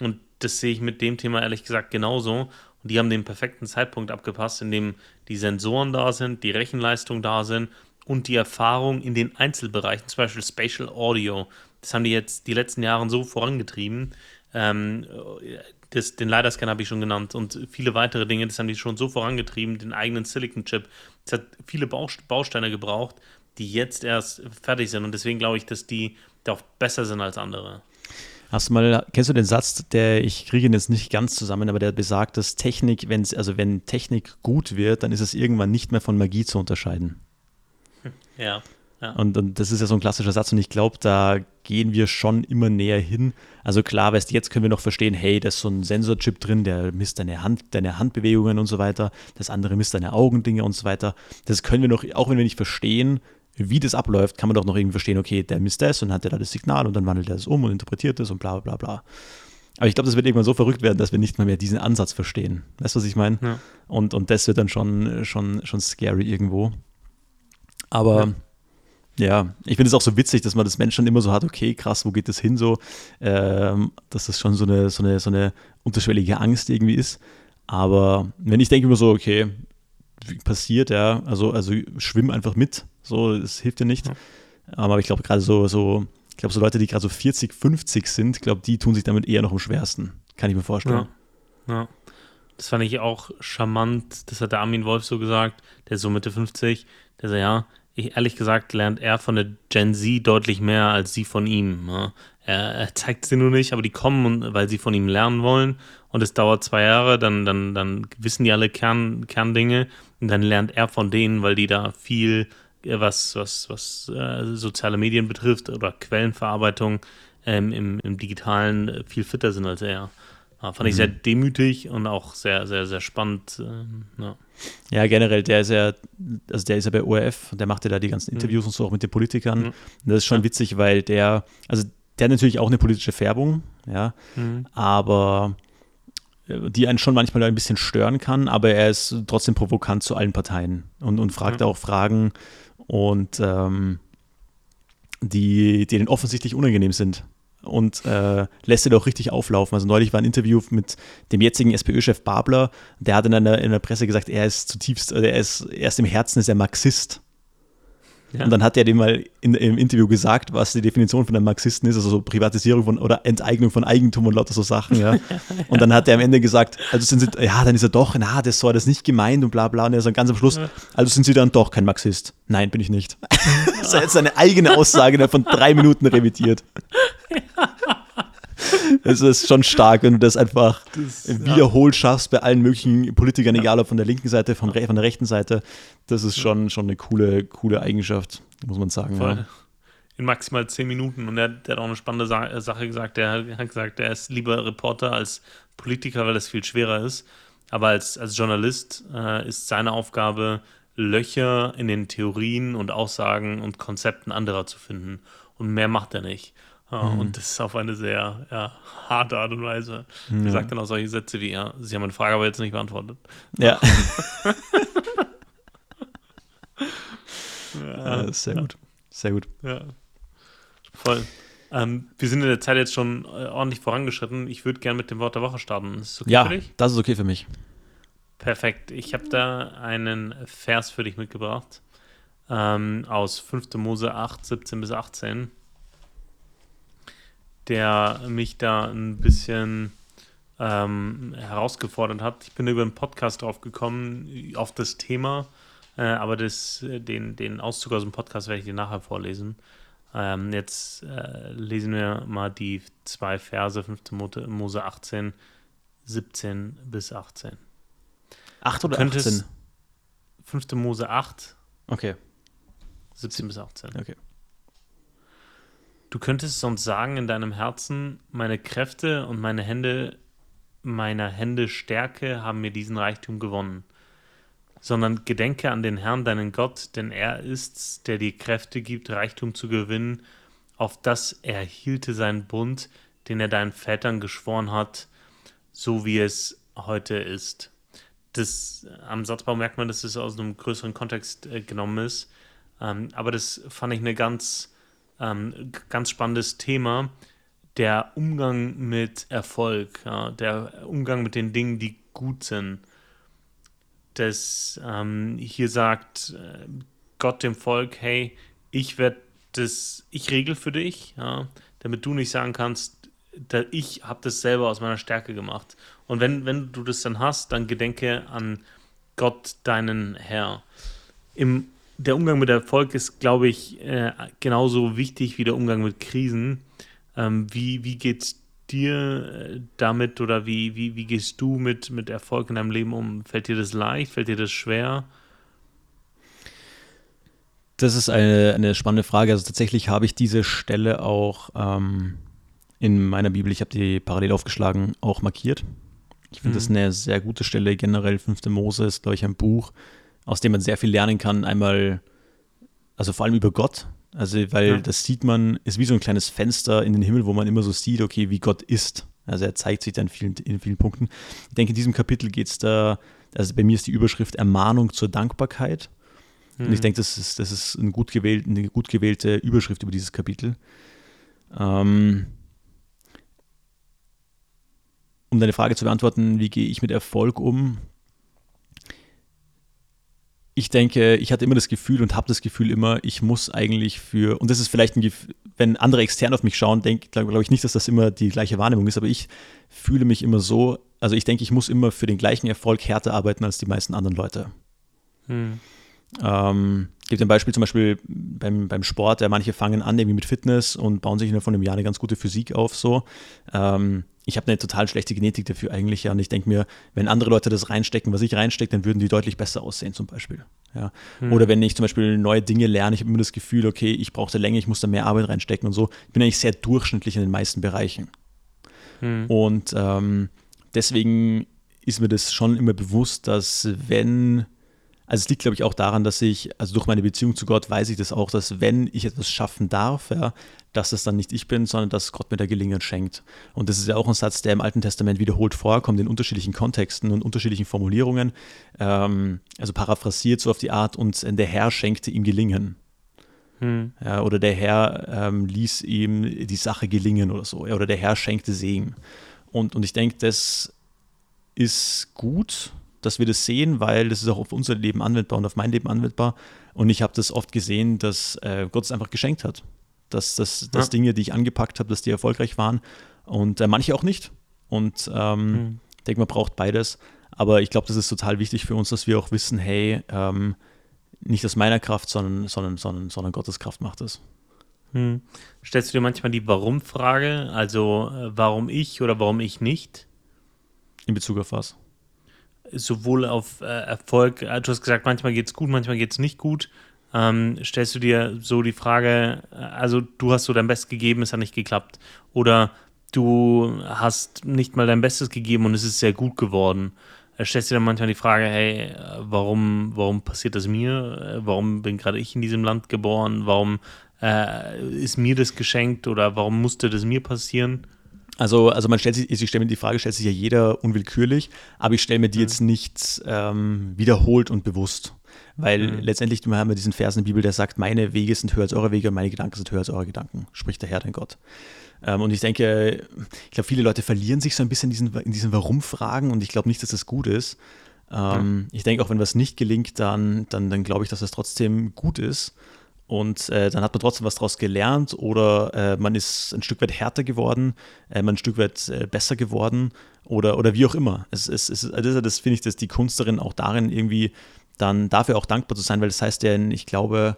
Und das sehe ich mit dem Thema ehrlich gesagt genauso. Und die haben den perfekten Zeitpunkt abgepasst, in dem die Sensoren da sind, die Rechenleistung da sind und die Erfahrung in den Einzelbereichen, zum Beispiel Spatial Audio. Das haben die jetzt die letzten Jahre so vorangetrieben. Ähm, das, den LiDAR-Scanner habe ich schon genannt und viele weitere Dinge, das haben die schon so vorangetrieben, den eigenen Silicon-Chip. Es hat viele Bausteine gebraucht, die jetzt erst fertig sind und deswegen glaube ich, dass die da auch besser sind als andere. Hast du mal, kennst du den Satz, der, ich kriege ihn jetzt nicht ganz zusammen, aber der besagt, dass Technik, wenn also wenn Technik gut wird, dann ist es irgendwann nicht mehr von Magie zu unterscheiden. Ja. Ja. Und, und, das ist ja so ein klassischer Satz und ich glaube, da gehen wir schon immer näher hin. Also klar, weißt jetzt können wir noch verstehen, hey, da ist so ein Sensorchip drin, der misst deine Hand, deine Handbewegungen und so weiter. Das andere misst deine Augendinge und so weiter. Das können wir noch, auch wenn wir nicht verstehen, wie das abläuft, kann man doch noch irgendwie verstehen, okay, der misst das und hat er da das Signal und dann wandelt er das um und interpretiert das und bla bla bla. Aber ich glaube, das wird irgendwann so verrückt werden, dass wir nicht mal mehr diesen Ansatz verstehen. Weißt du, was ich meine? Ja. Und, und das wird dann schon, schon, schon scary irgendwo. Aber ja. Ja, ich finde es auch so witzig, dass man das Mensch dann immer so hat, okay, krass, wo geht das hin so, ähm, dass das schon so eine, so, eine, so eine unterschwellige Angst irgendwie ist. Aber wenn ich denke immer so, okay, passiert, ja, also, also schwimm einfach mit, so, das hilft dir nicht. Ja. Aber ich glaube gerade so, so, ich glaube so Leute, die gerade so 40, 50 sind, ich glaube, die tun sich damit eher noch am schwersten, kann ich mir vorstellen. Ja. ja. Das fand ich auch charmant, das hat der Armin Wolf so gesagt, der ist so Mitte 50, der sagt, ja, ich, ehrlich gesagt lernt er von der Gen Z deutlich mehr als sie von ihm. Ja. Er, er, zeigt sie nur nicht, aber die kommen, weil sie von ihm lernen wollen. Und es dauert zwei Jahre, dann, dann, dann wissen die alle Kern, Kerndinge und dann lernt er von denen, weil die da viel, äh, was, was, was äh, soziale Medien betrifft oder Quellenverarbeitung ähm, im, im Digitalen äh, viel fitter sind als er. Ja, fand ich sehr mhm. demütig und auch sehr, sehr, sehr spannend. Ähm, ja. Ja. generell, der ist ja, also der ist ja bei ORF, der macht ja da die ganzen mhm. Interviews mhm. und so auch mit den Politikern. Mhm. Und das ist schon ja. witzig, weil der, also der hat natürlich auch eine politische Färbung, ja, mhm. aber äh, die einen schon manchmal ein bisschen stören kann, aber er ist trotzdem provokant zu allen Parteien und, und fragt auch Fragen und ähm, die, die denen offensichtlich unangenehm sind und äh, lässt ihn auch richtig auflaufen. Also neulich war ein Interview mit dem jetzigen SPÖ-Chef Babler, der hat in der, in der Presse gesagt, er ist zutiefst, er ist, er ist im Herzen ist er Marxist. Ja. Und dann hat er dem mal in, im Interview gesagt, was die Definition von einem Marxisten ist, also so Privatisierung von oder Enteignung von Eigentum und lauter so Sachen, ja. Und dann hat er am Ende gesagt, also sind sie, ja, dann ist er doch, na, das hat das nicht gemeint und bla bla. Und er sagt ganz am Schluss, also sind sie dann doch kein Marxist. Nein, bin ich nicht. das ist jetzt seine eigene Aussage, der von drei Minuten revidiert. Es ist schon stark, wenn du das einfach das, wiederholt schaffst bei allen möglichen Politikern, egal ob von der linken Seite, von, von der rechten Seite. Das ist schon, schon eine coole, coole Eigenschaft, muss man sagen. Ja. In maximal zehn Minuten. Und der, der, hat auch eine spannende Sa Sache gesagt. Der hat gesagt, er ist lieber Reporter als Politiker, weil das viel schwerer ist. Aber als, als Journalist äh, ist seine Aufgabe, Löcher in den Theorien und Aussagen und Konzepten anderer zu finden. Und mehr macht er nicht. Ja, mhm. Und das ist auf eine sehr ja, harte Art und Weise. Er sagt dann auch solche Sätze wie, ja, Sie haben meine Frage aber jetzt nicht beantwortet. Ja. ja, sehr gut. Sehr gut. Ja. Voll. Ähm, wir sind in der Zeit jetzt schon äh, ordentlich vorangeschritten. Ich würde gerne mit dem Wort der Woche starten. Ist das okay ja, für dich? das ist okay für mich. Perfekt. Ich habe da einen Vers für dich mitgebracht. Ähm, aus 5. Mose 8, 17 bis 18 der mich da ein bisschen ähm, herausgefordert hat. Ich bin über einen Podcast drauf gekommen, auf das Thema, äh, aber das, den, den Auszug aus dem Podcast werde ich dir nachher vorlesen. Ähm, jetzt äh, lesen wir mal die zwei Verse, 5. Mose 18, 17 bis 18. 8 oder 18? 5. Mose 8. Okay. 17 bis 18. Okay. Du könntest sonst sagen in deinem Herzen, meine Kräfte und meine Hände, meiner Hände Stärke haben mir diesen Reichtum gewonnen. Sondern gedenke an den Herrn, deinen Gott, denn er ist's, der dir Kräfte gibt, Reichtum zu gewinnen, auf das er hielte seinen Bund, den er deinen Vätern geschworen hat, so wie es heute ist. Das, am Satzbau merkt man, dass es aus einem größeren Kontext äh, genommen ist. Ähm, aber das fand ich eine ganz ähm, ganz spannendes Thema. Der Umgang mit Erfolg, ja, der Umgang mit den Dingen, die gut sind. Das ähm, hier sagt äh, Gott dem Volk, hey, ich werde das, ich regel für dich, ja, damit du nicht sagen kannst, ich habe das selber aus meiner Stärke gemacht. Und wenn, wenn du das dann hast, dann gedenke an Gott, deinen Herr. Im der Umgang mit Erfolg ist, glaube ich, äh, genauso wichtig wie der Umgang mit Krisen. Ähm, wie wie geht es dir äh, damit oder wie, wie, wie gehst du mit, mit Erfolg in deinem Leben um? Fällt dir das leicht? Fällt dir das schwer? Das ist eine, eine spannende Frage. Also tatsächlich habe ich diese Stelle auch ähm, in meiner Bibel, ich habe die parallel aufgeschlagen, auch markiert. Ich finde mhm. das eine sehr gute Stelle. Generell 5. Mose ist, glaube ich, ein Buch, aus dem man sehr viel lernen kann. Einmal, also vor allem über Gott. Also, weil ja. das sieht man, ist wie so ein kleines Fenster in den Himmel, wo man immer so sieht, okay, wie Gott ist. Also er zeigt sich dann in vielen, in vielen Punkten. Ich denke, in diesem Kapitel geht es da, also bei mir ist die Überschrift Ermahnung zur Dankbarkeit. Mhm. Und ich mhm. denke, das ist, das ist ein gut gewählt, eine gut gewählte Überschrift über dieses Kapitel. Ähm, um deine Frage zu beantworten, wie gehe ich mit Erfolg um? Ich denke, ich hatte immer das Gefühl und habe das Gefühl immer, ich muss eigentlich für, und das ist vielleicht ein Gefühl, wenn andere extern auf mich schauen, glaube glaub ich nicht, dass das immer die gleiche Wahrnehmung ist, aber ich fühle mich immer so, also ich denke, ich muss immer für den gleichen Erfolg härter arbeiten als die meisten anderen Leute. Hm. Ähm, gibt ein Beispiel zum Beispiel beim, beim Sport, ja, manche fangen an irgendwie mit Fitness und bauen sich innerhalb von einem Jahr eine ganz gute Physik auf, so. Ähm, ich habe eine total schlechte Genetik dafür eigentlich ja. Und ich denke mir, wenn andere Leute das reinstecken, was ich reinstecke, dann würden die deutlich besser aussehen, zum Beispiel. Ja. Hm. Oder wenn ich zum Beispiel neue Dinge lerne, ich habe immer das Gefühl, okay, ich brauche da länger, ich muss da mehr Arbeit reinstecken und so. Ich bin eigentlich sehr durchschnittlich in den meisten Bereichen. Hm. Und ähm, deswegen ist mir das schon immer bewusst, dass wenn also es liegt, glaube ich, auch daran, dass ich, also durch meine Beziehung zu Gott weiß ich das auch, dass wenn ich etwas schaffen darf, ja, dass es dann nicht ich bin, sondern dass Gott mir da Gelingen schenkt. Und das ist ja auch ein Satz, der im Alten Testament wiederholt vorkommt, in unterschiedlichen Kontexten und unterschiedlichen Formulierungen. Ähm, also paraphrasiert so auf die Art, und der Herr schenkte ihm Gelingen. Hm. Ja, oder der Herr ähm, ließ ihm die Sache gelingen oder so. Ja, oder der Herr schenkte Segen. Und, und ich denke, das ist gut, dass wir das sehen, weil das ist auch auf unser Leben anwendbar und auf mein Leben anwendbar. Und ich habe das oft gesehen, dass äh, Gott es einfach geschenkt hat. Dass, dass, dass ja. Dinge, die ich angepackt habe, dass die erfolgreich waren und äh, manche auch nicht. Und ähm, mhm. ich denke, man braucht beides. Aber ich glaube, das ist total wichtig für uns, dass wir auch wissen, hey, ähm, nicht aus meiner Kraft, sondern, sondern, sondern, sondern Gottes Kraft macht es. Hm. Stellst du dir manchmal die Warum-Frage? Also, äh, warum ich oder warum ich nicht? In Bezug auf was? Sowohl auf äh, Erfolg, äh, du hast gesagt, manchmal geht es gut, manchmal geht es nicht gut. Ähm, stellst du dir so die Frage, äh, also du hast so dein Bestes gegeben, es hat nicht geklappt. Oder du hast nicht mal dein Bestes gegeben und es ist sehr gut geworden. Er stellt dir dann manchmal die Frage, hey, warum, warum passiert das mir? Warum bin gerade ich in diesem Land geboren? Warum äh, ist mir das geschenkt oder warum musste das mir passieren? Also, also man stellt sich, ich stelle mir die Frage, stellt sich ja jeder unwillkürlich, aber ich stelle mir die mhm. jetzt nicht ähm, wiederholt und bewusst. Weil mhm. letztendlich haben wir diesen Vers in der Bibel, der sagt, meine Wege sind höher als eure Wege und meine Gedanken sind höher als eure Gedanken, spricht der Herr, dein Gott. Ähm, und ich denke, ich glaube, viele Leute verlieren sich so ein bisschen in diesen, in diesen Warum-Fragen und ich glaube nicht, dass das gut ist. Ähm, ja. Ich denke, auch wenn was nicht gelingt, dann, dann, dann glaube ich, dass das trotzdem gut ist. Und äh, dann hat man trotzdem was daraus gelernt oder äh, man ist ein Stück weit härter geworden, äh, man ein Stück weit äh, besser geworden oder, oder wie auch immer. Es, es, es, also das finde ich, dass die Kunst darin auch darin irgendwie dann dafür auch dankbar zu sein, weil das heißt ja, ich glaube,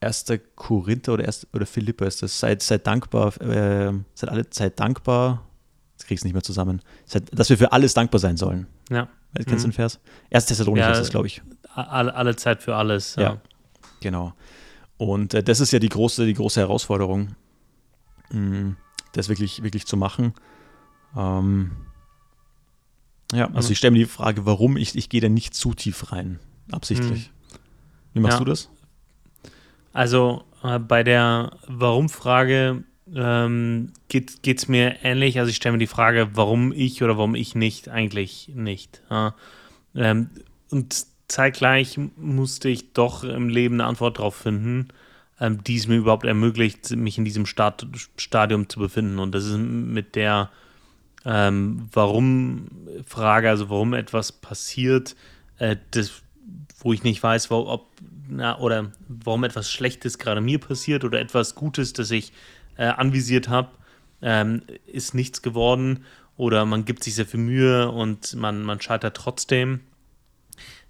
1. Korinther oder, erst, oder Philippa ist das, seid, seid dankbar, äh, seid alle Zeit dankbar, jetzt krieg ich es nicht mehr zusammen, seid, dass wir für alles dankbar sein sollen. Ja. Kennst du mhm. den Vers? 1. Thessalonicher ja, ist das, glaube ich. Alle, alle, Zeit für alles. Ja, ja genau. Und äh, das ist ja die große, die große Herausforderung, mh, mm, das wirklich, wirklich zu machen. Ähm, ja, also mhm. ich stelle mir die Frage, warum ich, ich gehe da nicht zu tief rein, absichtlich. Mhm. Wie machst ja. du das? Also äh, bei der Warum-Frage ähm, geht es mir ähnlich. Also ich stelle mir die Frage, warum ich oder warum ich nicht, eigentlich nicht. Ja. Ähm, und zeitgleich musste ich doch im Leben eine Antwort darauf finden, ähm, die es mir überhaupt ermöglicht, mich in diesem Stad Stadium zu befinden. Und das ist mit der ähm, Warum-Frage, also warum etwas passiert, äh, das, wo ich nicht weiß, wo, ob na, oder warum etwas Schlechtes gerade mir passiert oder etwas Gutes, das ich äh, anvisiert habe, ähm, ist nichts geworden oder man gibt sich sehr viel Mühe und man, man scheitert trotzdem.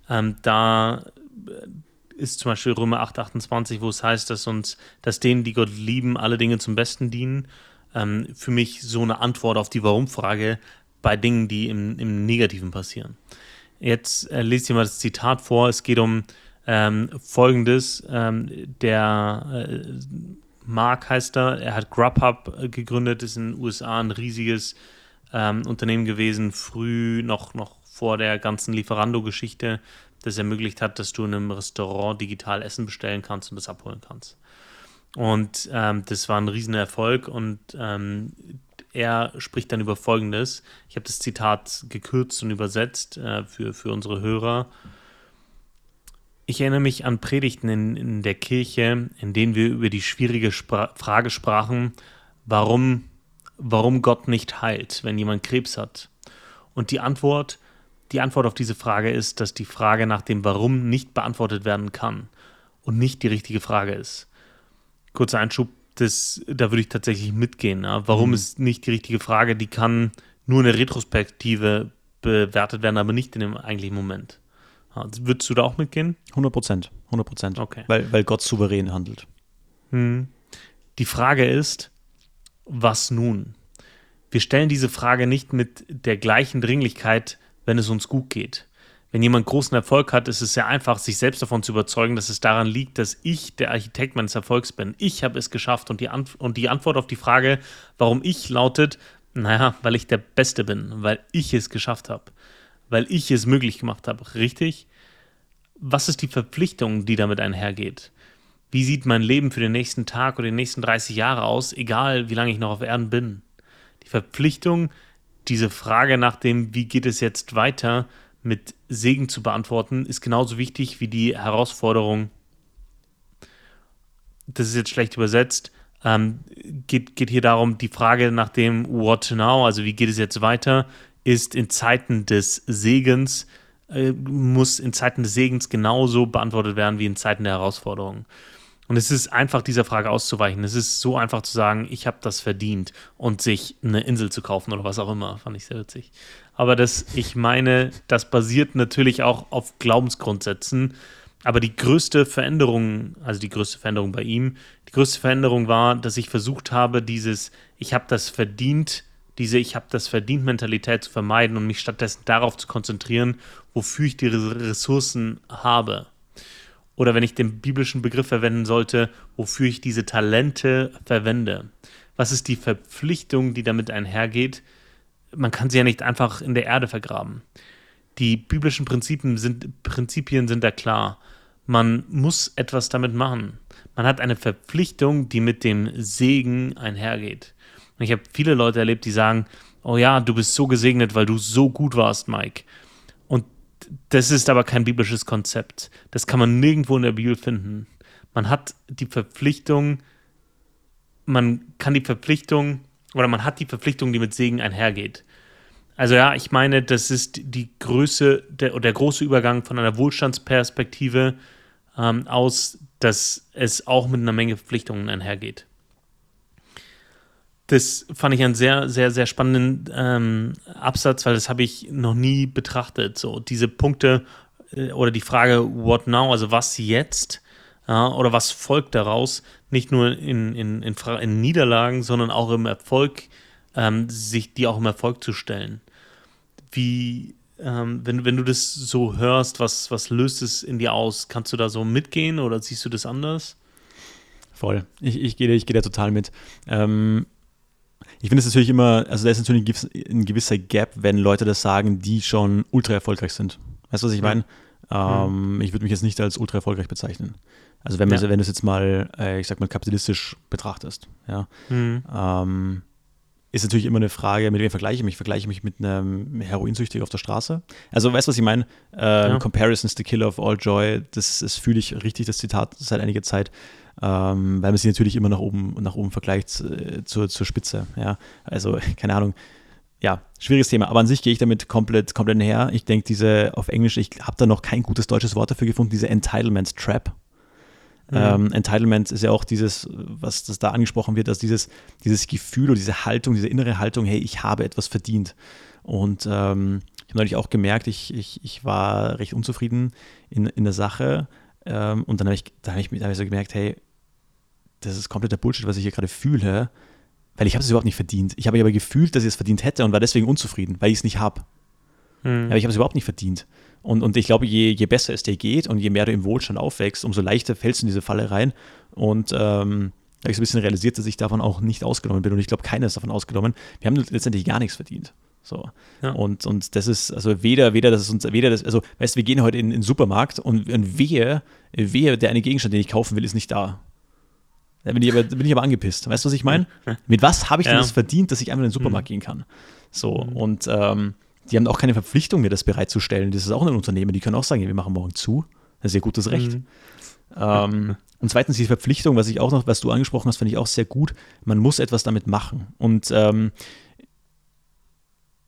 Ähm, da äh, ist zum Beispiel Römer 8, 28, wo es heißt, dass uns, dass denen, die Gott lieben, alle Dinge zum Besten dienen. Ähm, für mich so eine Antwort auf die Warum-Frage bei Dingen, die im, im Negativen passieren. Jetzt äh, lese ich mal das Zitat vor. Es geht um ähm, folgendes: ähm, Der äh, Mark heißt er, er hat Grubhub äh, gegründet, ist in den USA ein riesiges ähm, Unternehmen gewesen, früh noch, noch vor der ganzen Lieferando-Geschichte, das ermöglicht hat, dass du in einem Restaurant digital Essen bestellen kannst und das abholen kannst. Und ähm, das war ein Riesenerfolg und ähm, er spricht dann über Folgendes. Ich habe das Zitat gekürzt und übersetzt äh, für, für unsere Hörer. Ich erinnere mich an Predigten in, in der Kirche, in denen wir über die schwierige Spra Frage sprachen, warum, warum Gott nicht heilt, wenn jemand Krebs hat. Und die Antwort, die Antwort auf diese Frage ist, dass die Frage nach dem Warum nicht beantwortet werden kann und nicht die richtige Frage ist. Kurzer Einschub, das, da würde ich tatsächlich mitgehen. Ja. Warum mhm. ist nicht die richtige Frage? Die kann nur in der Retrospektive bewertet werden, aber nicht in dem eigentlichen Moment. Würdest du da auch mitgehen? 100 Prozent. 100 Prozent. Okay. Weil, weil Gott souverän handelt. Hm. Die Frage ist, was nun? Wir stellen diese Frage nicht mit der gleichen Dringlichkeit, wenn es uns gut geht. Wenn jemand großen Erfolg hat, ist es sehr einfach, sich selbst davon zu überzeugen, dass es daran liegt, dass ich der Architekt meines Erfolgs bin. Ich habe es geschafft. Und die, Ant und die Antwort auf die Frage, warum ich, lautet, naja, weil ich der Beste bin, weil ich es geschafft habe weil ich es möglich gemacht habe, richtig? Was ist die Verpflichtung, die damit einhergeht? Wie sieht mein Leben für den nächsten Tag oder die nächsten 30 Jahre aus, egal wie lange ich noch auf Erden bin? Die Verpflichtung, diese Frage nach dem, wie geht es jetzt weiter, mit Segen zu beantworten, ist genauso wichtig wie die Herausforderung, das ist jetzt schlecht übersetzt, ähm, geht, geht hier darum, die Frage nach dem What now, also wie geht es jetzt weiter, ist in Zeiten des Segens, äh, muss in Zeiten des Segens genauso beantwortet werden wie in Zeiten der Herausforderungen. Und es ist einfach, dieser Frage auszuweichen. Es ist so einfach zu sagen, ich habe das verdient und sich eine Insel zu kaufen oder was auch immer, fand ich sehr witzig. Aber das, ich meine, das basiert natürlich auch auf Glaubensgrundsätzen. Aber die größte Veränderung, also die größte Veränderung bei ihm, die größte Veränderung war, dass ich versucht habe, dieses, ich habe das verdient, diese Ich habe das verdient Mentalität zu vermeiden und mich stattdessen darauf zu konzentrieren, wofür ich die Ressourcen habe. Oder wenn ich den biblischen Begriff verwenden sollte, wofür ich diese Talente verwende. was ist die Verpflichtung, die damit einhergeht? Man kann sie ja nicht einfach in der Erde vergraben. Die biblischen Prinzipien sind, Prinzipien sind da klar. Man muss etwas damit machen. Man hat eine Verpflichtung, die mit dem Segen einhergeht. Und ich habe viele Leute erlebt, die sagen, oh ja, du bist so gesegnet, weil du so gut warst, Mike. Das ist aber kein biblisches Konzept. Das kann man nirgendwo in der Bibel finden. Man hat die Verpflichtung, man kann die Verpflichtung oder man hat die Verpflichtung, die mit Segen einhergeht. Also ja, ich meine, das ist die Größe der, der große Übergang von einer Wohlstandsperspektive ähm, aus, dass es auch mit einer Menge Verpflichtungen einhergeht. Das fand ich einen sehr, sehr, sehr spannenden ähm, Absatz, weil das habe ich noch nie betrachtet. So diese Punkte äh, oder die Frage, what now, also was jetzt, ja, oder was folgt daraus, nicht nur in, in, in, in Niederlagen, sondern auch im Erfolg, ähm, sich die auch im Erfolg zu stellen. Wie, ähm, wenn, wenn du das so hörst, was, was löst es in dir aus? Kannst du da so mitgehen oder siehst du das anders? Voll. Ich, ich gehe ich geh da total mit. Ähm, ich finde es natürlich immer, also da ist natürlich ein gewisser Gap, wenn Leute das sagen, die schon ultra erfolgreich sind. Weißt du, was ich meine? Ähm, mhm. Ich würde mich jetzt nicht als ultra erfolgreich bezeichnen. Also wenn, ja. wenn du es jetzt mal, äh, ich sag mal, kapitalistisch betrachtest, ja, mhm. ähm, ist natürlich immer eine Frage, mit wem vergleiche ich mich? Vergleiche mich mit einem Heroinsüchtigen auf der Straße? Also weißt du, was ich meine? Ähm, ja. Comparison is the killer of all joy. Das, das fühle ich richtig, das Zitat seit einiger Zeit, ähm, weil man sich natürlich immer nach oben nach oben vergleicht äh, zur, zur Spitze. Ja, also keine Ahnung. Ja, schwieriges Thema, aber an sich gehe ich damit komplett, komplett her. Ich denke, diese auf Englisch, ich habe da noch kein gutes deutsches Wort dafür gefunden, diese Entitlement Trap. Mhm. Ähm, Entitlement ist ja auch dieses, was das da angesprochen wird, dass dieses, dieses Gefühl oder diese Haltung, diese innere Haltung, hey, ich habe etwas verdient. Und ähm, ich habe neulich auch gemerkt, ich, ich, ich war recht unzufrieden in, in der Sache. Ähm, und dann habe ich, hab ich, hab ich so gemerkt, hey, das ist kompletter Bullshit, was ich hier gerade fühle, weil ich habe es überhaupt nicht verdient. Ich habe aber gefühlt, dass ich es verdient hätte und war deswegen unzufrieden, weil ich es nicht habe. Mhm. Aber ich habe es überhaupt nicht verdient. Und, und ich glaube, je, je besser es dir geht und je mehr du im Wohlstand aufwächst, umso leichter fällst du in diese Falle rein. Und ähm, da habe ich so ein bisschen realisiert, dass ich davon auch nicht ausgenommen bin. Und ich glaube, keiner ist davon ausgenommen. Wir haben letztendlich gar nichts verdient. So. Ja. Und, und das ist, also weder, weder das ist uns, weder das, also, weißt du, wir gehen heute in, in den Supermarkt und, und wehe, wehe, der eine Gegenstand, den ich kaufen will, ist nicht da. Da bin ich aber, bin ich aber angepisst. Weißt du, was ich meine? Mit was habe ich ja. denn das verdient, dass ich einfach in den Supermarkt mhm. gehen kann? So, mhm. und ähm, die haben auch keine Verpflichtung, mir das bereitzustellen. Das ist auch ein Unternehmen, die können auch sagen, wir machen morgen zu. Das ist ja gutes Recht. Mhm. Ähm, und zweitens die Verpflichtung, was ich auch noch, was du angesprochen hast, finde ich auch sehr gut. Man muss etwas damit machen. Und ähm,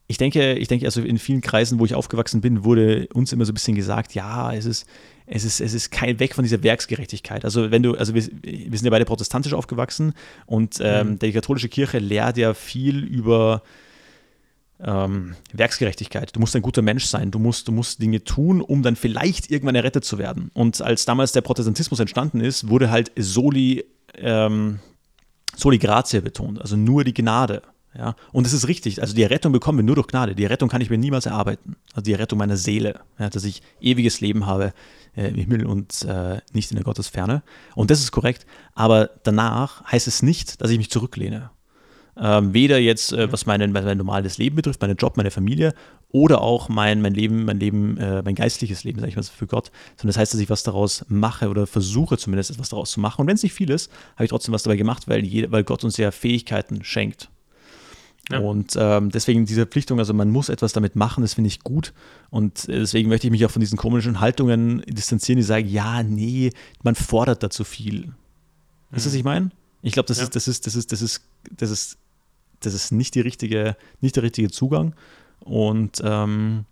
ich denke, ich denke, also in vielen Kreisen, wo ich aufgewachsen bin, wurde uns immer so ein bisschen gesagt, ja, es ist, es ist, es ist kein Weg von dieser Werksgerechtigkeit. Also wenn du, also wir, wir sind ja beide protestantisch aufgewachsen und ähm, mhm. die katholische Kirche lehrt ja viel über ähm, Werksgerechtigkeit. Du musst ein guter Mensch sein. Du musst, du musst Dinge tun, um dann vielleicht irgendwann errettet zu werden. Und als damals der Protestantismus entstanden ist, wurde halt soli, ähm, soli gratia betont, also nur die Gnade. Ja? Und es ist richtig, also die Errettung bekommen wir nur durch Gnade. Die Errettung kann ich mir niemals erarbeiten. Also die Errettung meiner Seele, ja, dass ich ewiges Leben habe äh, im Himmel und äh, nicht in der Gottesferne. Und das ist korrekt. Aber danach heißt es nicht, dass ich mich zurücklehne. Ähm, weder jetzt, äh, was mein, mein normales Leben betrifft, meinen Job, meine Familie oder auch mein, mein Leben, mein Leben, äh, mein geistliches Leben, sage ich mal, für Gott, sondern das heißt, dass ich was daraus mache oder versuche zumindest etwas daraus zu machen. Und wenn es nicht viel ist, habe ich trotzdem was dabei gemacht, weil, jede, weil Gott uns ja Fähigkeiten schenkt. Ja. Und ähm, deswegen diese Verpflichtung, also man muss etwas damit machen, das finde ich gut. Und äh, deswegen möchte ich mich auch von diesen komischen Haltungen distanzieren, die sagen, ja, nee, man fordert da zu viel. Weißt du, was mhm. ich meine? Ich glaube, das, ja. ist, das, ist, das, ist, das, ist, das ist das ist nicht, die richtige, nicht der richtige Zugang. Und ähm,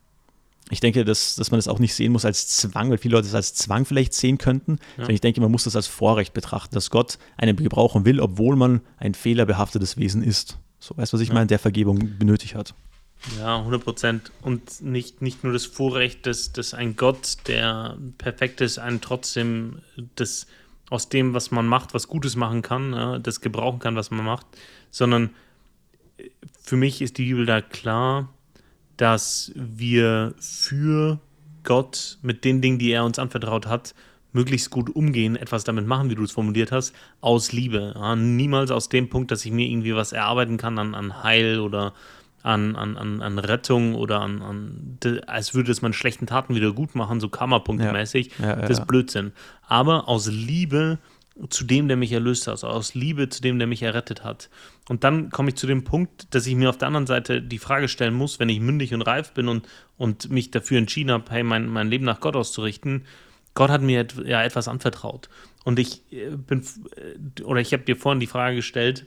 ich denke, dass, dass man das auch nicht sehen muss als Zwang, weil viele Leute es als Zwang vielleicht sehen könnten. Ja. Ich denke, man muss das als Vorrecht betrachten, dass Gott einen gebrauchen will, obwohl man ein fehlerbehaftetes Wesen ist. So, weißt du, was ich ja. meine, der Vergebung benötigt hat. Ja, 100 Prozent. Und nicht, nicht nur das Vorrecht, dass, dass ein Gott, der perfekt ist, einen trotzdem das aus dem, was man macht, was Gutes machen kann, das gebrauchen kann, was man macht, sondern für mich ist die Bibel da klar, dass wir für Gott mit den Dingen, die er uns anvertraut hat, möglichst gut umgehen, etwas damit machen, wie du es formuliert hast, aus Liebe. Ja, niemals aus dem Punkt, dass ich mir irgendwie was erarbeiten kann an, an Heil oder an, an, an, an Rettung oder an, an, als würde es meine schlechten Taten wieder gut machen, so Karma-Punkte-mäßig. Ja, ja, das ist Blödsinn. Aber aus Liebe zu dem, der mich erlöst hat, also aus Liebe zu dem, der mich errettet hat. Und dann komme ich zu dem Punkt, dass ich mir auf der anderen Seite die Frage stellen muss, wenn ich mündig und reif bin und, und mich dafür entschieden habe, hey, mein, mein Leben nach Gott auszurichten, Gott hat mir ja etwas anvertraut. Und ich äh, bin, äh, oder ich habe dir vorhin die Frage gestellt,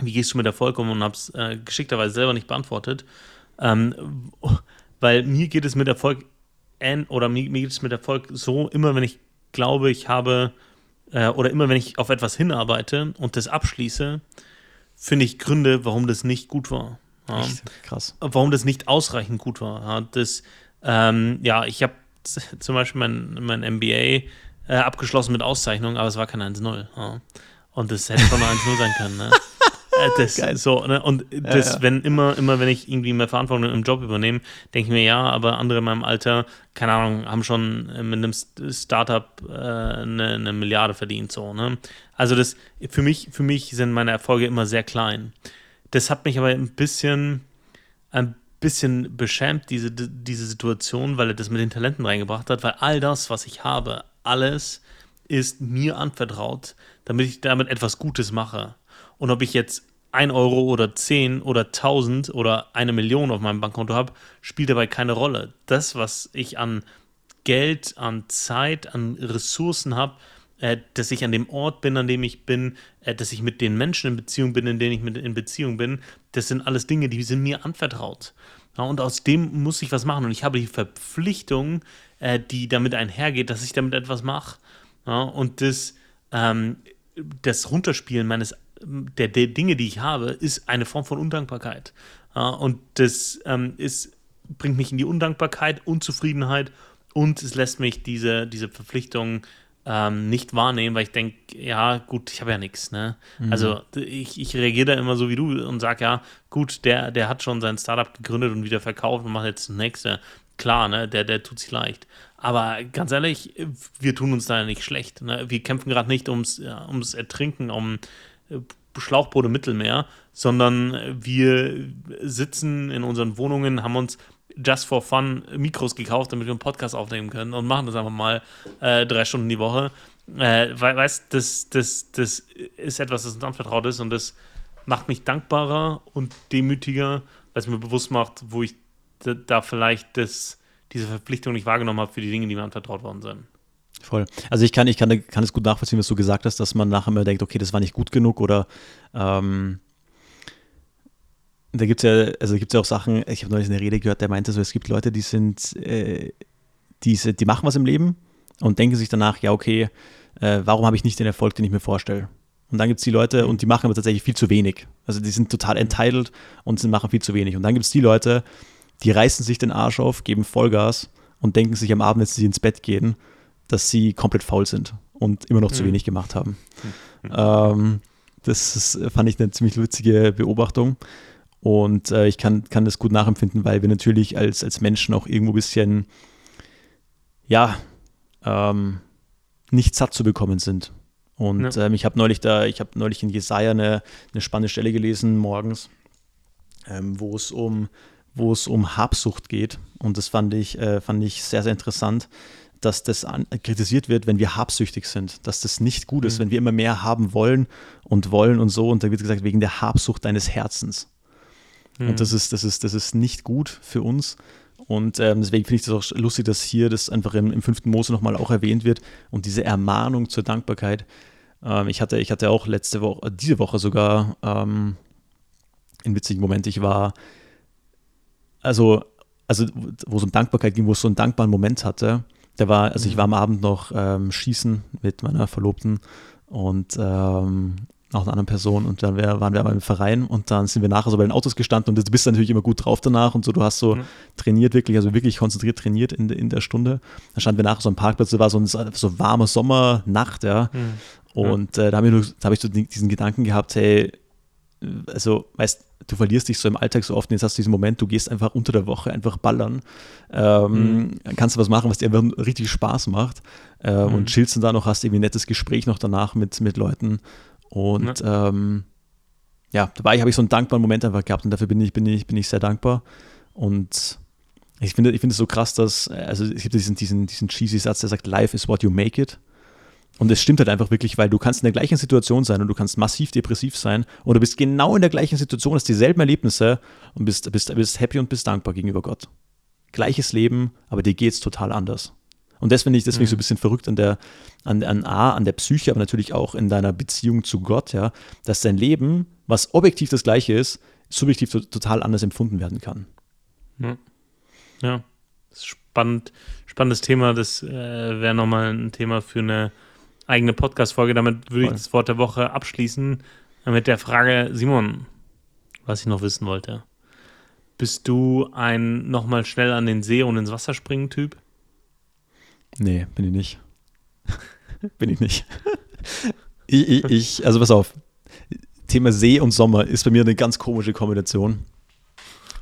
wie gehst du mit Erfolg um und habe es äh, geschickterweise selber nicht beantwortet. Ähm, weil mir geht es mit Erfolg, oder mir, mir geht es mit Erfolg so, immer wenn ich glaube, ich habe äh, oder immer wenn ich auf etwas hinarbeite und das abschließe, finde ich Gründe, warum das nicht gut war. Ja. Echt? Krass. Warum das nicht ausreichend gut war. Ja, das, ähm, ja ich habe zum Beispiel mein, mein MBA äh, abgeschlossen mit Auszeichnung, aber es war kein 1-0. Ja. Und das hätte schon ein 1-0 sein können. Ne? Äh, das, Geil. So, ne? Und das, ja, ja. wenn immer, immer, wenn ich irgendwie mehr Verantwortung im Job übernehme, denke ich mir, ja, aber andere in meinem Alter, keine Ahnung, haben schon mit einem Startup äh, eine, eine, Milliarde verdient. So, ne? Also das, für mich, für mich sind meine Erfolge immer sehr klein. Das hat mich aber ein bisschen, ein bisschen beschämt, diese, diese Situation, weil er das mit den Talenten reingebracht hat, weil all das, was ich habe, alles ist mir anvertraut, damit ich damit etwas Gutes mache. Und ob ich jetzt 1 Euro oder 10 oder 1000 oder eine Million auf meinem Bankkonto habe, spielt dabei keine Rolle. Das, was ich an Geld, an Zeit, an Ressourcen habe, äh, dass ich an dem Ort bin, an dem ich bin, äh, dass ich mit den Menschen in Beziehung bin, in denen ich mit in Beziehung bin, das sind alles Dinge, die sind mir anvertraut. Ja, und aus dem muss ich was machen. Und ich habe die Verpflichtung, äh, die damit einhergeht, dass ich damit etwas mache. Ja, und das, ähm, das Runterspielen meines der, der Dinge, die ich habe, ist eine Form von Undankbarkeit. Ja, und das ähm, ist, bringt mich in die Undankbarkeit, Unzufriedenheit und es lässt mich diese, diese Verpflichtung ähm, nicht wahrnehmen, weil ich denke, ja, gut, ich habe ja nichts. Ne? Mhm. Also ich, ich reagiere da immer so wie du und sage, ja, gut, der, der hat schon sein Startup gegründet und wieder verkauft und macht jetzt das nächste. Klar, ne, der, der tut sich leicht. Aber ganz ehrlich, wir tun uns da nicht schlecht. Ne? Wir kämpfen gerade nicht ums, ja, ums Ertrinken, um äh, Schlauchboot im Mittelmeer, sondern wir sitzen in unseren Wohnungen, haben uns just for fun Mikros gekauft, damit wir einen Podcast aufnehmen können und machen das einfach mal äh, drei Stunden die Woche. Äh, weißt das, das, das ist etwas, das uns anvertraut ist und das macht mich dankbarer und demütiger, weil es mir bewusst macht, wo ich da vielleicht das, diese Verpflichtung nicht wahrgenommen habe für die Dinge, die mir anvertraut worden sind. Voll. Also ich kann, ich kann, kann es gut nachvollziehen, was du gesagt hast, dass man nachher immer denkt, okay, das war nicht gut genug oder ähm, da gibt es ja, also gibt ja auch Sachen, ich habe neulich eine Rede gehört, der meinte so, es gibt Leute, die sind, äh, die, die machen was im Leben und denken sich danach, ja, okay, äh, warum habe ich nicht den Erfolg, den ich mir vorstelle? Und dann gibt es die Leute und die machen aber tatsächlich viel zu wenig. Also die sind total entitled und sie machen viel zu wenig. Und dann gibt es die Leute, die reißen sich den Arsch auf, geben Vollgas und denken sich am Abend, wenn sie ins Bett gehen, dass sie komplett faul sind und immer noch mhm. zu wenig gemacht haben. Mhm. Ähm, das ist, fand ich eine ziemlich witzige Beobachtung. Und äh, ich kann, kann das gut nachempfinden, weil wir natürlich als, als Menschen auch irgendwo ein bisschen, ja, ähm, nicht satt zu bekommen sind. Und ja. ähm, ich habe neulich da, ich habe neulich in Jesaja eine, eine spannende Stelle gelesen morgens, ähm, wo es um, wo es um Habsucht geht. Und das fand ich, äh, fand ich sehr, sehr interessant dass das an, kritisiert wird, wenn wir habsüchtig sind, dass das nicht gut ist, mhm. wenn wir immer mehr haben wollen und wollen und so. Und da wird gesagt, wegen der Habsucht deines Herzens. Mhm. Und das ist, das, ist, das ist nicht gut für uns. Und ähm, deswegen finde ich das auch lustig, dass hier das einfach im, im fünften Mose nochmal auch erwähnt wird und diese Ermahnung zur Dankbarkeit. Ähm, ich, hatte, ich hatte auch letzte Woche, diese Woche sogar ähm, einen witzigen Moment. Ich war, also, also wo es um Dankbarkeit ging, wo es so einen dankbaren Moment hatte der war, also ich war am Abend noch ähm, schießen mit meiner Verlobten und ähm, auch einer anderen Person und dann wär, waren wir aber im Verein und dann sind wir nachher so bei den Autos gestanden und du bist natürlich immer gut drauf danach und so, du hast so mhm. trainiert wirklich, also wirklich konzentriert trainiert in, in der Stunde. Dann standen wir nachher so am Parkplatz, da war so eine so warme Sommernacht, ja. Mhm. Und äh, da habe ich, hab ich so diesen Gedanken gehabt, hey, also, weißt du, verlierst dich so im Alltag so oft. Jetzt hast du diesen Moment, du gehst einfach unter der Woche einfach ballern. Ähm, mhm. Kannst du was machen, was dir einfach richtig Spaß macht. Äh, mhm. Und chillst dann da noch, hast irgendwie ein nettes Gespräch noch danach mit, mit Leuten. Und ja, ähm, ja dabei habe ich so einen dankbaren Moment einfach gehabt und dafür bin ich, bin ich, bin ich sehr dankbar. Und ich finde ich finde es so krass, dass, also es gibt diesen, diesen, diesen cheesy Satz, der sagt, Life is what you make it. Und es stimmt halt einfach wirklich, weil du kannst in der gleichen Situation sein und du kannst massiv depressiv sein und du bist genau in der gleichen Situation, hast dieselben Erlebnisse und bist, bist, bist happy und bist dankbar gegenüber Gott. Gleiches Leben, aber dir geht es total anders. Und das finde ich deswegen mhm. so ein bisschen verrückt an der, an, an A, an der Psyche, aber natürlich auch in deiner Beziehung zu Gott, ja, dass dein Leben, was objektiv das gleiche ist, subjektiv total anders empfunden werden kann. Ja, ja. spannend, spannendes Thema. Das äh, wäre nochmal ein Thema für eine eigene Podcast-Folge. Damit würde ich das Wort der Woche abschließen mit der Frage, Simon, was ich noch wissen wollte. Bist du ein nochmal schnell an den See und ins Wasser springen Typ? Nee, bin ich nicht. bin ich nicht. ich, ich, ich, also pass auf. Thema See und Sommer ist bei mir eine ganz komische Kombination.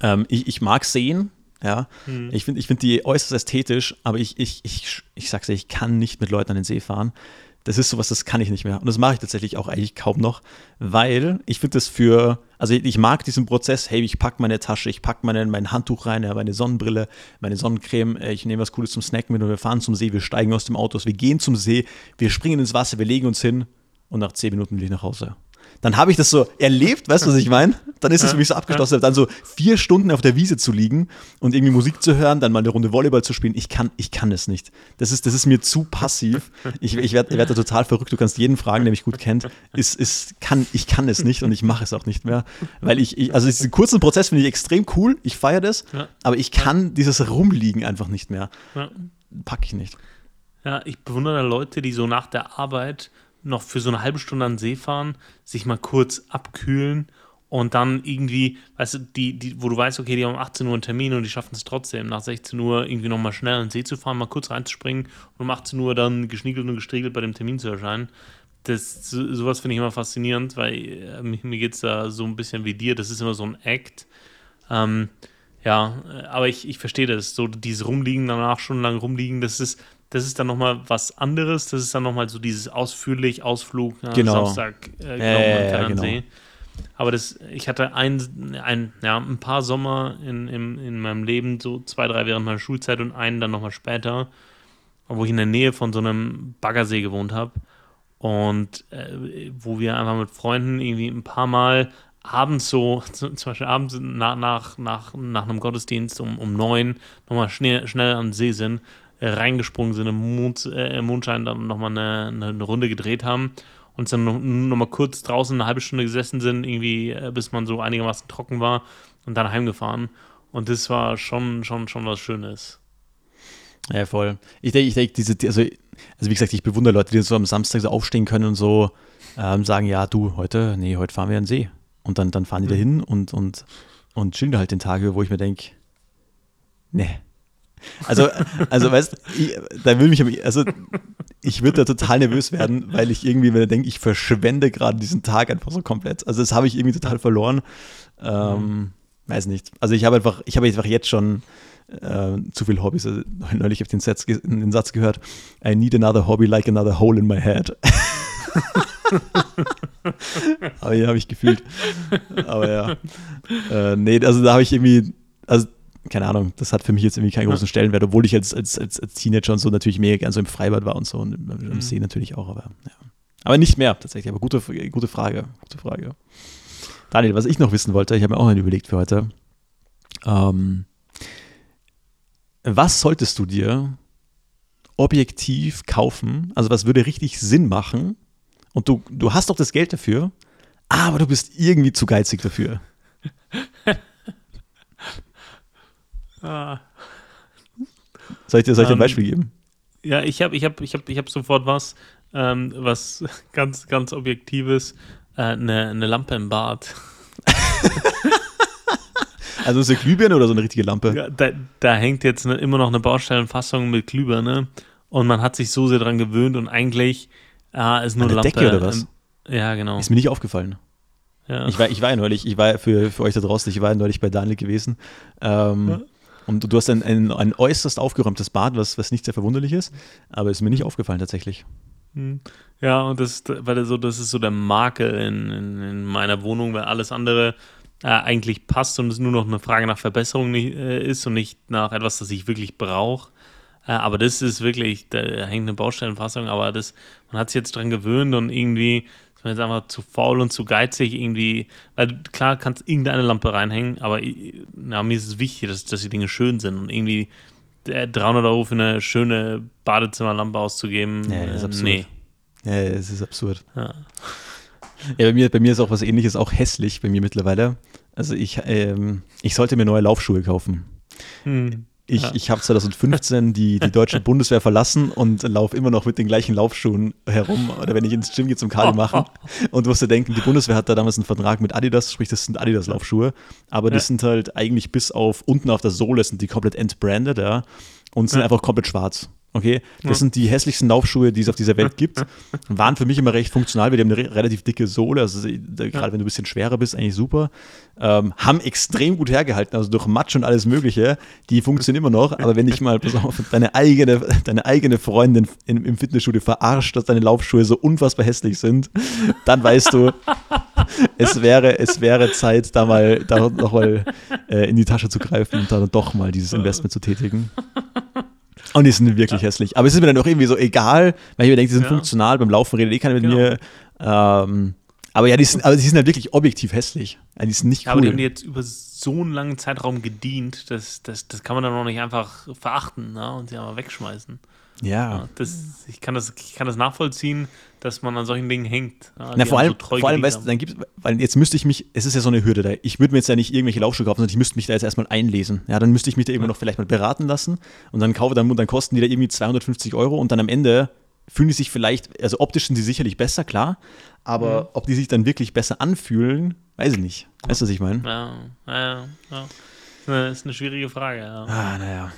Ähm, ich, ich mag Seen, ja. Hm. Ich finde ich find die äußerst ästhetisch, aber ich, ich, ich, ich sag's dir, ich kann nicht mit Leuten an den See fahren das ist sowas, das kann ich nicht mehr. Und das mache ich tatsächlich auch eigentlich kaum noch, weil ich finde das für, also ich mag diesen Prozess, hey, ich packe meine Tasche, ich packe meine, mein Handtuch rein, meine Sonnenbrille, meine Sonnencreme, äh, ich nehme was Cooles zum Snacken mit und wir fahren zum See, wir steigen aus dem Auto, wir gehen zum See, wir springen ins Wasser, wir legen uns hin und nach zehn Minuten will ich nach Hause dann habe ich das so erlebt, weißt du, was ich meine? Dann ist es für mich so abgeschlossen, dann so vier Stunden auf der Wiese zu liegen und irgendwie Musik zu hören, dann mal eine Runde Volleyball zu spielen. Ich kann, ich kann es nicht. Das ist, das ist mir zu passiv. Ich, ich werde werd da total verrückt. Du kannst jeden fragen, der mich gut kennt. Ist, ist, kann, ich kann es nicht und ich mache es auch nicht mehr. Weil ich, ich also diesen kurzen Prozess finde ich extrem cool. Ich feiere das, aber ich kann dieses Rumliegen einfach nicht mehr. Packe ich nicht. Ja, ich bewundere Leute, die so nach der Arbeit noch für so eine halbe Stunde an den See fahren, sich mal kurz abkühlen und dann irgendwie, weißt du, die, die, wo du weißt, okay, die haben um 18 Uhr einen Termin und die schaffen es trotzdem, nach 16 Uhr irgendwie nochmal schnell an den See zu fahren, mal kurz reinzuspringen und um 18 Uhr dann geschniegelt und gestriegelt bei dem Termin zu erscheinen. Das, sowas finde ich immer faszinierend, weil äh, mir geht es da so ein bisschen wie dir, das ist immer so ein Act. Ähm, ja, aber ich, ich verstehe das, so dieses Rumliegen danach, schon lang rumliegen, das ist, das ist dann nochmal was anderes. Das ist dann nochmal so dieses ausführlich Ausflug ja, genau. Samstag äh, äh, ja, genau. See. Aber das, ich hatte ein, ein, ja, ein paar Sommer in, in, in meinem Leben, so zwei, drei während meiner Schulzeit und einen dann nochmal später, wo ich in der Nähe von so einem Baggersee gewohnt habe. Und äh, wo wir einfach mit Freunden irgendwie ein paar Mal abends so, zum Beispiel abends nach, nach, nach, nach einem Gottesdienst um, um neun nochmal schnell, schnell am See sind reingesprungen sind im Mond, äh, Mondschein, dann nochmal eine, eine, eine Runde gedreht haben und dann noch, noch kurz draußen eine halbe Stunde gesessen sind, irgendwie, äh, bis man so einigermaßen trocken war und dann heimgefahren. Und das war schon, schon, schon was Schönes. Ja, voll. Ich denke, ich denke, diese, also, also wie gesagt, ich bewundere Leute, die so am Samstag so aufstehen können und so ähm, sagen, ja, du, heute, nee, heute fahren wir an den See. Und dann, dann fahren die mhm. da hin und, und, und chillen halt den Tag, wo ich mir denke, nee, also, also weißt ich, da will mich, also ich würde da total nervös werden, weil ich irgendwie, ich denke, ich verschwende gerade diesen Tag einfach so komplett. Also das habe ich irgendwie total verloren. Ähm, weiß nicht. Also ich habe einfach, ich habe einfach jetzt schon äh, zu viele Hobbys. Also, neulich habe ich den, Satz, den Satz gehört, I need another hobby like another hole in my head. Aber ja, habe ich gefühlt. Aber ja. Äh, nee, also da habe ich irgendwie, also keine Ahnung, das hat für mich jetzt irgendwie keinen großen Stellenwert, obwohl ich als, als, als, als Teenager und so natürlich mega gern so im Freibad war und so und im mhm. See natürlich auch, aber ja. Aber nicht mehr tatsächlich, aber gute, gute Frage, gute Frage. Daniel, was ich noch wissen wollte, ich habe mir auch einen überlegt für heute. Ähm, was solltest du dir objektiv kaufen? Also was würde richtig Sinn machen? Und du, du hast doch das Geld dafür, aber du bist irgendwie zu geizig dafür. Ah. Soll ich dir, soll ich dir ein ähm, Beispiel geben? Ja, ich habe ich hab, ich hab, ich hab sofort was, ähm, was ganz, ganz Objektives. Äh, eine, eine Lampe im Bad. also ist eine Glühbirne oder so eine richtige Lampe? Ja, da, da hängt jetzt eine, immer noch eine Baustellenfassung mit Glühbirne und man hat sich so sehr dran gewöhnt und eigentlich äh, ist nur eine Lampe. Decke oder was? ja, genau. Ist mir nicht aufgefallen. Ja. Ich, war, ich war ja neulich, ich war für, für euch da draußen, ich war ja neulich bei Daniel gewesen. Ähm, ja. Und du hast ein, ein, ein, äußerst aufgeräumtes Bad, was, was nicht sehr verwunderlich ist, aber ist mir nicht aufgefallen tatsächlich. Hm. Ja, und das, weil so, das ist so der Makel in, in, in meiner Wohnung, weil alles andere äh, eigentlich passt und es nur noch eine Frage nach Verbesserung nicht, äh, ist und nicht nach etwas, das ich wirklich brauche. Äh, aber das ist wirklich, da hängt eine Baustellenfassung, aber das, man hat sich jetzt dran gewöhnt und irgendwie man jetzt einfach zu faul und zu geizig irgendwie, weil klar kannst irgendeine Lampe reinhängen, aber na, mir ist es wichtig, dass, dass die Dinge schön sind und irgendwie 300 Euro für eine schöne Badezimmerlampe auszugeben, ja, das ist absurd. nee. Ja, es ist absurd. Ja. Ja, bei mir, bei mir ist auch was ähnliches, auch hässlich bei mir mittlerweile. Also ich, ähm, ich sollte mir neue Laufschuhe kaufen. Hm. Ich, ja. ich habe 2015 die, die deutsche Bundeswehr verlassen und laufe immer noch mit den gleichen Laufschuhen herum oder wenn ich ins Gym gehe zum Kali machen. Und du musst dir denken, die Bundeswehr hat da damals einen Vertrag mit Adidas, sprich, das sind Adidas-Laufschuhe, aber die ja. sind halt eigentlich bis auf unten auf der Sohle sind die komplett entbranded, ja, und sind ja. einfach komplett schwarz. Okay, das ja. sind die hässlichsten Laufschuhe, die es auf dieser Welt gibt. Waren für mich immer recht funktional, weil die haben eine relativ dicke Sohle, also gerade ja. wenn du ein bisschen schwerer bist, eigentlich super. Ähm, haben extrem gut hergehalten, also durch Matsch und alles Mögliche. Die funktionieren immer noch, aber wenn ich mal, pass auf, deine eigene, deine eigene Freundin in, im Fitnessstudio verarscht, dass deine Laufschuhe so unfassbar hässlich sind, dann weißt du, es wäre, es wäre Zeit, da mal, da noch mal äh, in die Tasche zu greifen und da doch mal dieses Investment zu tätigen. Und die sind wirklich ja. hässlich. Aber es ist mir dann auch irgendwie so egal, weil ich mir denke, die sind ja. funktional. Beim Laufen redet eh keiner mit genau. mir. Ähm, aber ja, die sind, aber die sind halt wirklich objektiv hässlich. Ja, die sind nicht cool. aber die haben jetzt über so einen langen Zeitraum gedient, das, das, das kann man dann auch nicht einfach verachten ne? und sie einfach wegschmeißen. Ja. Das, ich, kann das, ich kann das nachvollziehen, dass man an solchen Dingen hängt. Ja, Na, vor allem, so vor allem weißt, dann gibt's, weil jetzt müsste ich mich, es ist ja so eine Hürde da. Ich würde mir jetzt ja nicht irgendwelche Laufschuhe kaufen, sondern ich müsste mich da jetzt erstmal einlesen. Ja, dann müsste ich mich da irgendwo ja. noch vielleicht mal beraten lassen und dann kaufe, dann, dann kosten die da irgendwie 250 Euro und dann am Ende fühlen die sich vielleicht, also optisch sind sie sicherlich besser, klar, aber mhm. ob die sich dann wirklich besser anfühlen, weiß ich nicht. Weißt du, was ich meine? Ja, ja, ja. Das ist eine schwierige Frage, ja. Ah, naja.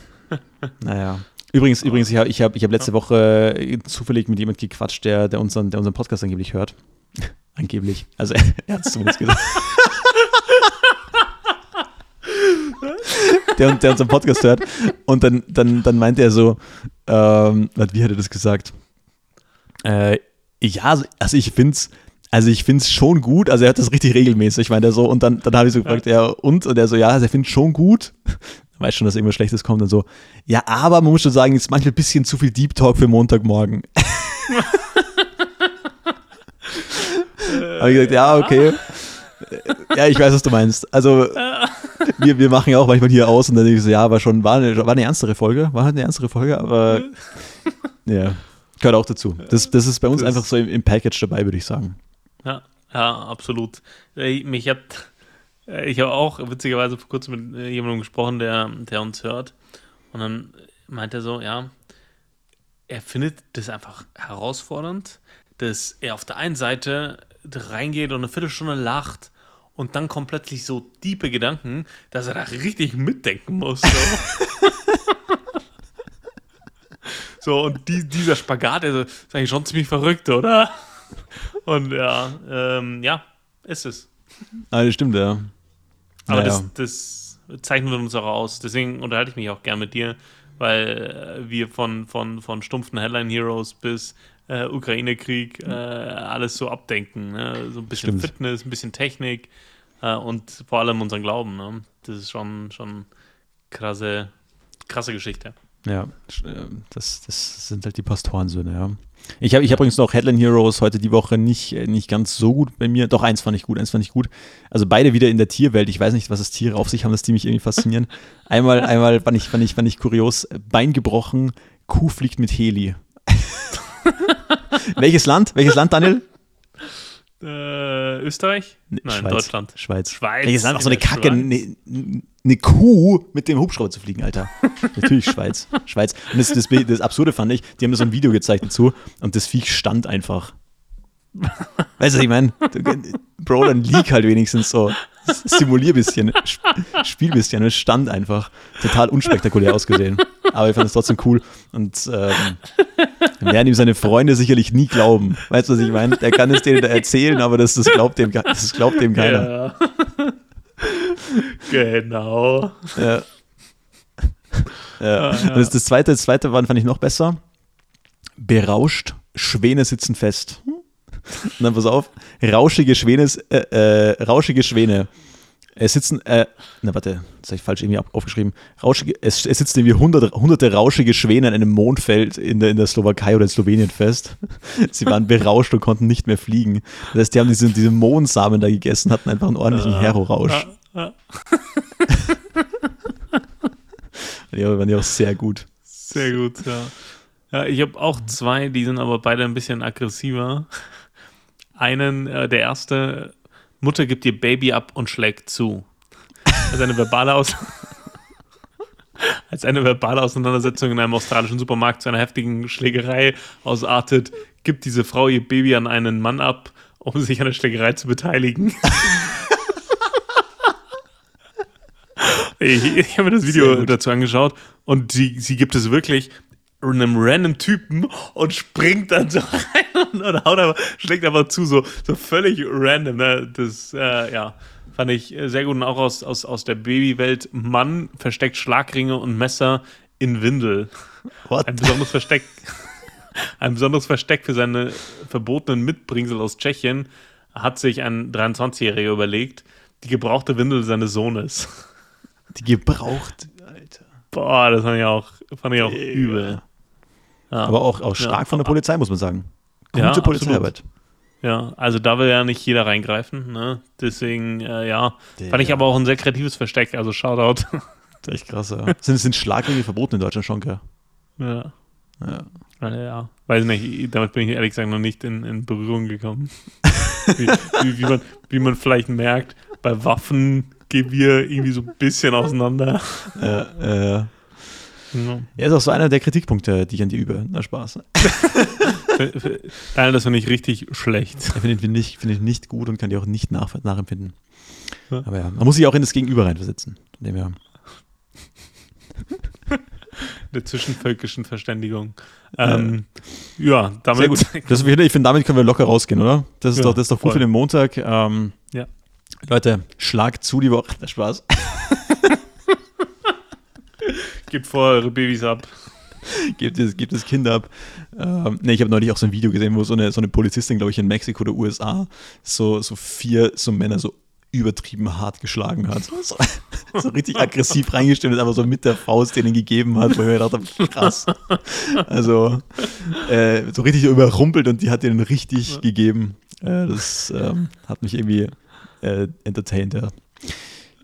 naja. Übrigens, übrigens, ich habe ich hab, ich hab letzte Woche äh, zufällig mit jemandem gequatscht, der, der, unseren, der unseren Podcast angeblich hört. angeblich. Also er, er hat es zumindest gesagt. der, der unseren Podcast hört. Und dann, dann, dann meinte er so, ähm, wie hat er das gesagt? Äh, ja, also ich finde es also ich finde es schon gut, also er hat das richtig regelmäßig, meint er so, und dann, dann habe ich so gefragt, ja, und? Und er so, ja, also er findet es schon gut, weiß schon, dass irgendwas Schlechtes kommt und so. Ja, aber man muss schon sagen, ist manchmal ein bisschen zu viel Deep Talk für Montagmorgen. Habe ich gesagt, ja, okay. Ja, ich weiß, was du meinst. Also, wir, wir machen ja auch manchmal hier aus und dann denke ich so, ja, war schon, war eine, war eine ernstere Folge, war halt eine ernstere Folge, aber ja, gehört auch dazu. Das, das ist bei uns das einfach so im, im Package dabei, würde ich sagen. Ja, ja, absolut. Mich hat ich habe auch witzigerweise vor kurzem mit äh, jemandem gesprochen, der, der uns hört. Und dann meint er so, ja, er findet das einfach herausfordernd, dass er auf der einen Seite reingeht und eine Viertelstunde lacht und dann kommt plötzlich so tiefe Gedanken, dass er da richtig mitdenken muss. So, so und die, dieser Spagat, also, ist eigentlich schon ziemlich verrückt, oder? Und ja, ähm, ja, ist es. Ah, das stimmt, ja. Aber naja. das, das zeichnet uns auch aus. Deswegen unterhalte ich mich auch gern mit dir, weil äh, wir von, von, von stumpfen Headline Heroes bis äh, Ukraine-Krieg äh, alles so abdenken. Ne? So ein bisschen Stimmt. Fitness, ein bisschen Technik äh, und vor allem unseren Glauben. Ne? Das ist schon, schon krasse, krasse Geschichte. Ja, äh, das, das sind halt die Pastorensöhne, ja. Ich habe ich hab übrigens noch Headline Heroes heute die Woche nicht, äh, nicht ganz so gut bei mir. Doch, eins fand ich gut, eins fand ich gut. Also beide wieder in der Tierwelt. Ich weiß nicht, was das Tiere auf sich haben, dass die mich irgendwie faszinieren. Einmal, einmal fand ich, fand ich, fand ich kurios, Bein gebrochen, Kuh fliegt mit Heli. Welches Land? Welches Land, Daniel? Äh, Österreich? Nein, Schweiz. Deutschland. Schweiz. Schweiz. Welches Land? Auch so eine Kacke, eine ne Kuh mit dem Hubschrauber zu fliegen, Alter. Natürlich Schweiz. Schweiz. Und das, das, das, Absurde fand ich, die haben so ein Video gezeigt dazu und das Viech stand einfach. Weißt du, was ich meine? Bro, dann lieg halt wenigstens so. Simulier ein bisschen, spiel ein bisschen. Es stand einfach total unspektakulär ausgesehen. Aber ich fand es trotzdem cool. Und ähm, werden ihm seine Freunde sicherlich nie glauben. Weißt du, was ich meine? Der kann es denen erzählen, aber das, das, glaubt, dem, das glaubt dem keiner. Ja. genau. Ja. Ja. Und das, das, zweite, das zweite fand ich noch besser. Berauscht, Schwäne sitzen fest. Und dann pass auf, rauschige Schwäne, äh, äh, rauschige Schwäne. Es sitzen, äh, na warte, das habe ich falsch irgendwie aufgeschrieben. Rauschige, es, es sitzen irgendwie hunderte, hunderte rauschige Schwäne in einem Mondfeld in der, in der Slowakei oder in Slowenien fest. Sie waren berauscht und konnten nicht mehr fliegen. Das heißt, die haben diese, diese Mohnsamen da gegessen, hatten einfach einen ordentlichen ja. Hero-Rausch. Ja. Die waren ja auch sehr gut. Sehr gut, ja. Ja, ich habe auch zwei, die sind aber beide ein bisschen aggressiver. Einen, äh, der erste, Mutter gibt ihr Baby ab und schlägt zu. Als eine verbale, Aus Als eine verbale Auseinandersetzung in einem australischen Supermarkt zu einer heftigen Schlägerei ausartet, gibt diese Frau ihr Baby an einen Mann ab, um sich an der Schlägerei zu beteiligen. ich, ich habe mir das Video dazu angeschaut und sie, sie gibt es wirklich einem random Typen und springt dann so rein und, und haut aber, schlägt aber zu, so, so völlig random. Ne? Das, äh, ja, fand ich sehr gut und auch aus, aus, aus der Babywelt. Mann versteckt Schlagringe und Messer in Windel. What? Ein besonderes Versteck. Ein besonderes Versteck für seine verbotenen Mitbringsel aus Tschechien hat sich ein 23-Jähriger überlegt, die gebrauchte Windel seines Sohnes. Die gebraucht, Alter. Boah, das fand ich auch, fand ich auch übel. Ja. Aber auch, auch stark ja. von der Polizei, muss man sagen. Gute ja, Polizeiarbeit. Ja, also da will ja nicht jeder reingreifen. Ne? Deswegen, äh, ja, Der, fand ich aber auch ein sehr kreatives Versteck. Also Shoutout. Echt krass, ja. sind, sind Schlagringe verboten in Deutschland schon, gell? Ja. Ja. ja. Weiß nicht, damit bin ich ehrlich gesagt noch nicht in, in Berührung gekommen. wie, wie, wie, man, wie man vielleicht merkt, bei Waffen gehen wir irgendwie so ein bisschen auseinander. Ja, äh, ja. Er ist auch so einer der Kritikpunkte, die ich an dir übe. Na Spaß. Nein, das finde ich richtig schlecht. Ich finde ihn nicht, find ich nicht gut und kann die auch nicht nach, nachempfinden. Ja. Aber ja, man muss sich auch in das Gegenüber reinversetzen. Dem her. Der zwischenvölkischen Verständigung. Ähm, äh, ja, damit. Sehr gut. Das, ich finde, damit können wir locker rausgehen, oder? Das ist, ja, doch, das ist doch gut für den Montag. Ähm, ja. Leute, schlag zu die Woche. Spaß. Gebt vor eure Babys ab. gebt, das, gebt das Kind ab. Ähm, ne, ich habe neulich auch so ein Video gesehen, wo so eine, so eine Polizistin, glaube ich, in Mexiko oder USA so, so vier so Männer so übertrieben hart geschlagen hat. So, so richtig aggressiv reingestellt und einfach so mit der Faust denen gegeben hat, wo ich mir gedacht habe, krass. Also äh, so richtig überrumpelt und die hat denen richtig gegeben. Äh, das ähm, hat mich irgendwie äh, entertained, ja.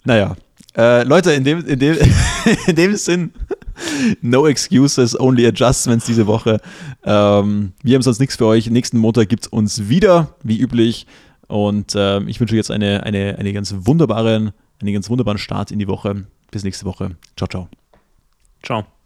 Naja, äh, Leute, in dem, in, dem, in dem Sinn, no excuses, only adjustments diese Woche. Ähm, wir haben sonst nichts für euch. Nächsten Montag gibt es uns wieder, wie üblich. Und äh, ich wünsche jetzt eine, eine, eine ganz wunderbaren, einen ganz wunderbaren Start in die Woche. Bis nächste Woche. Ciao, ciao. Ciao.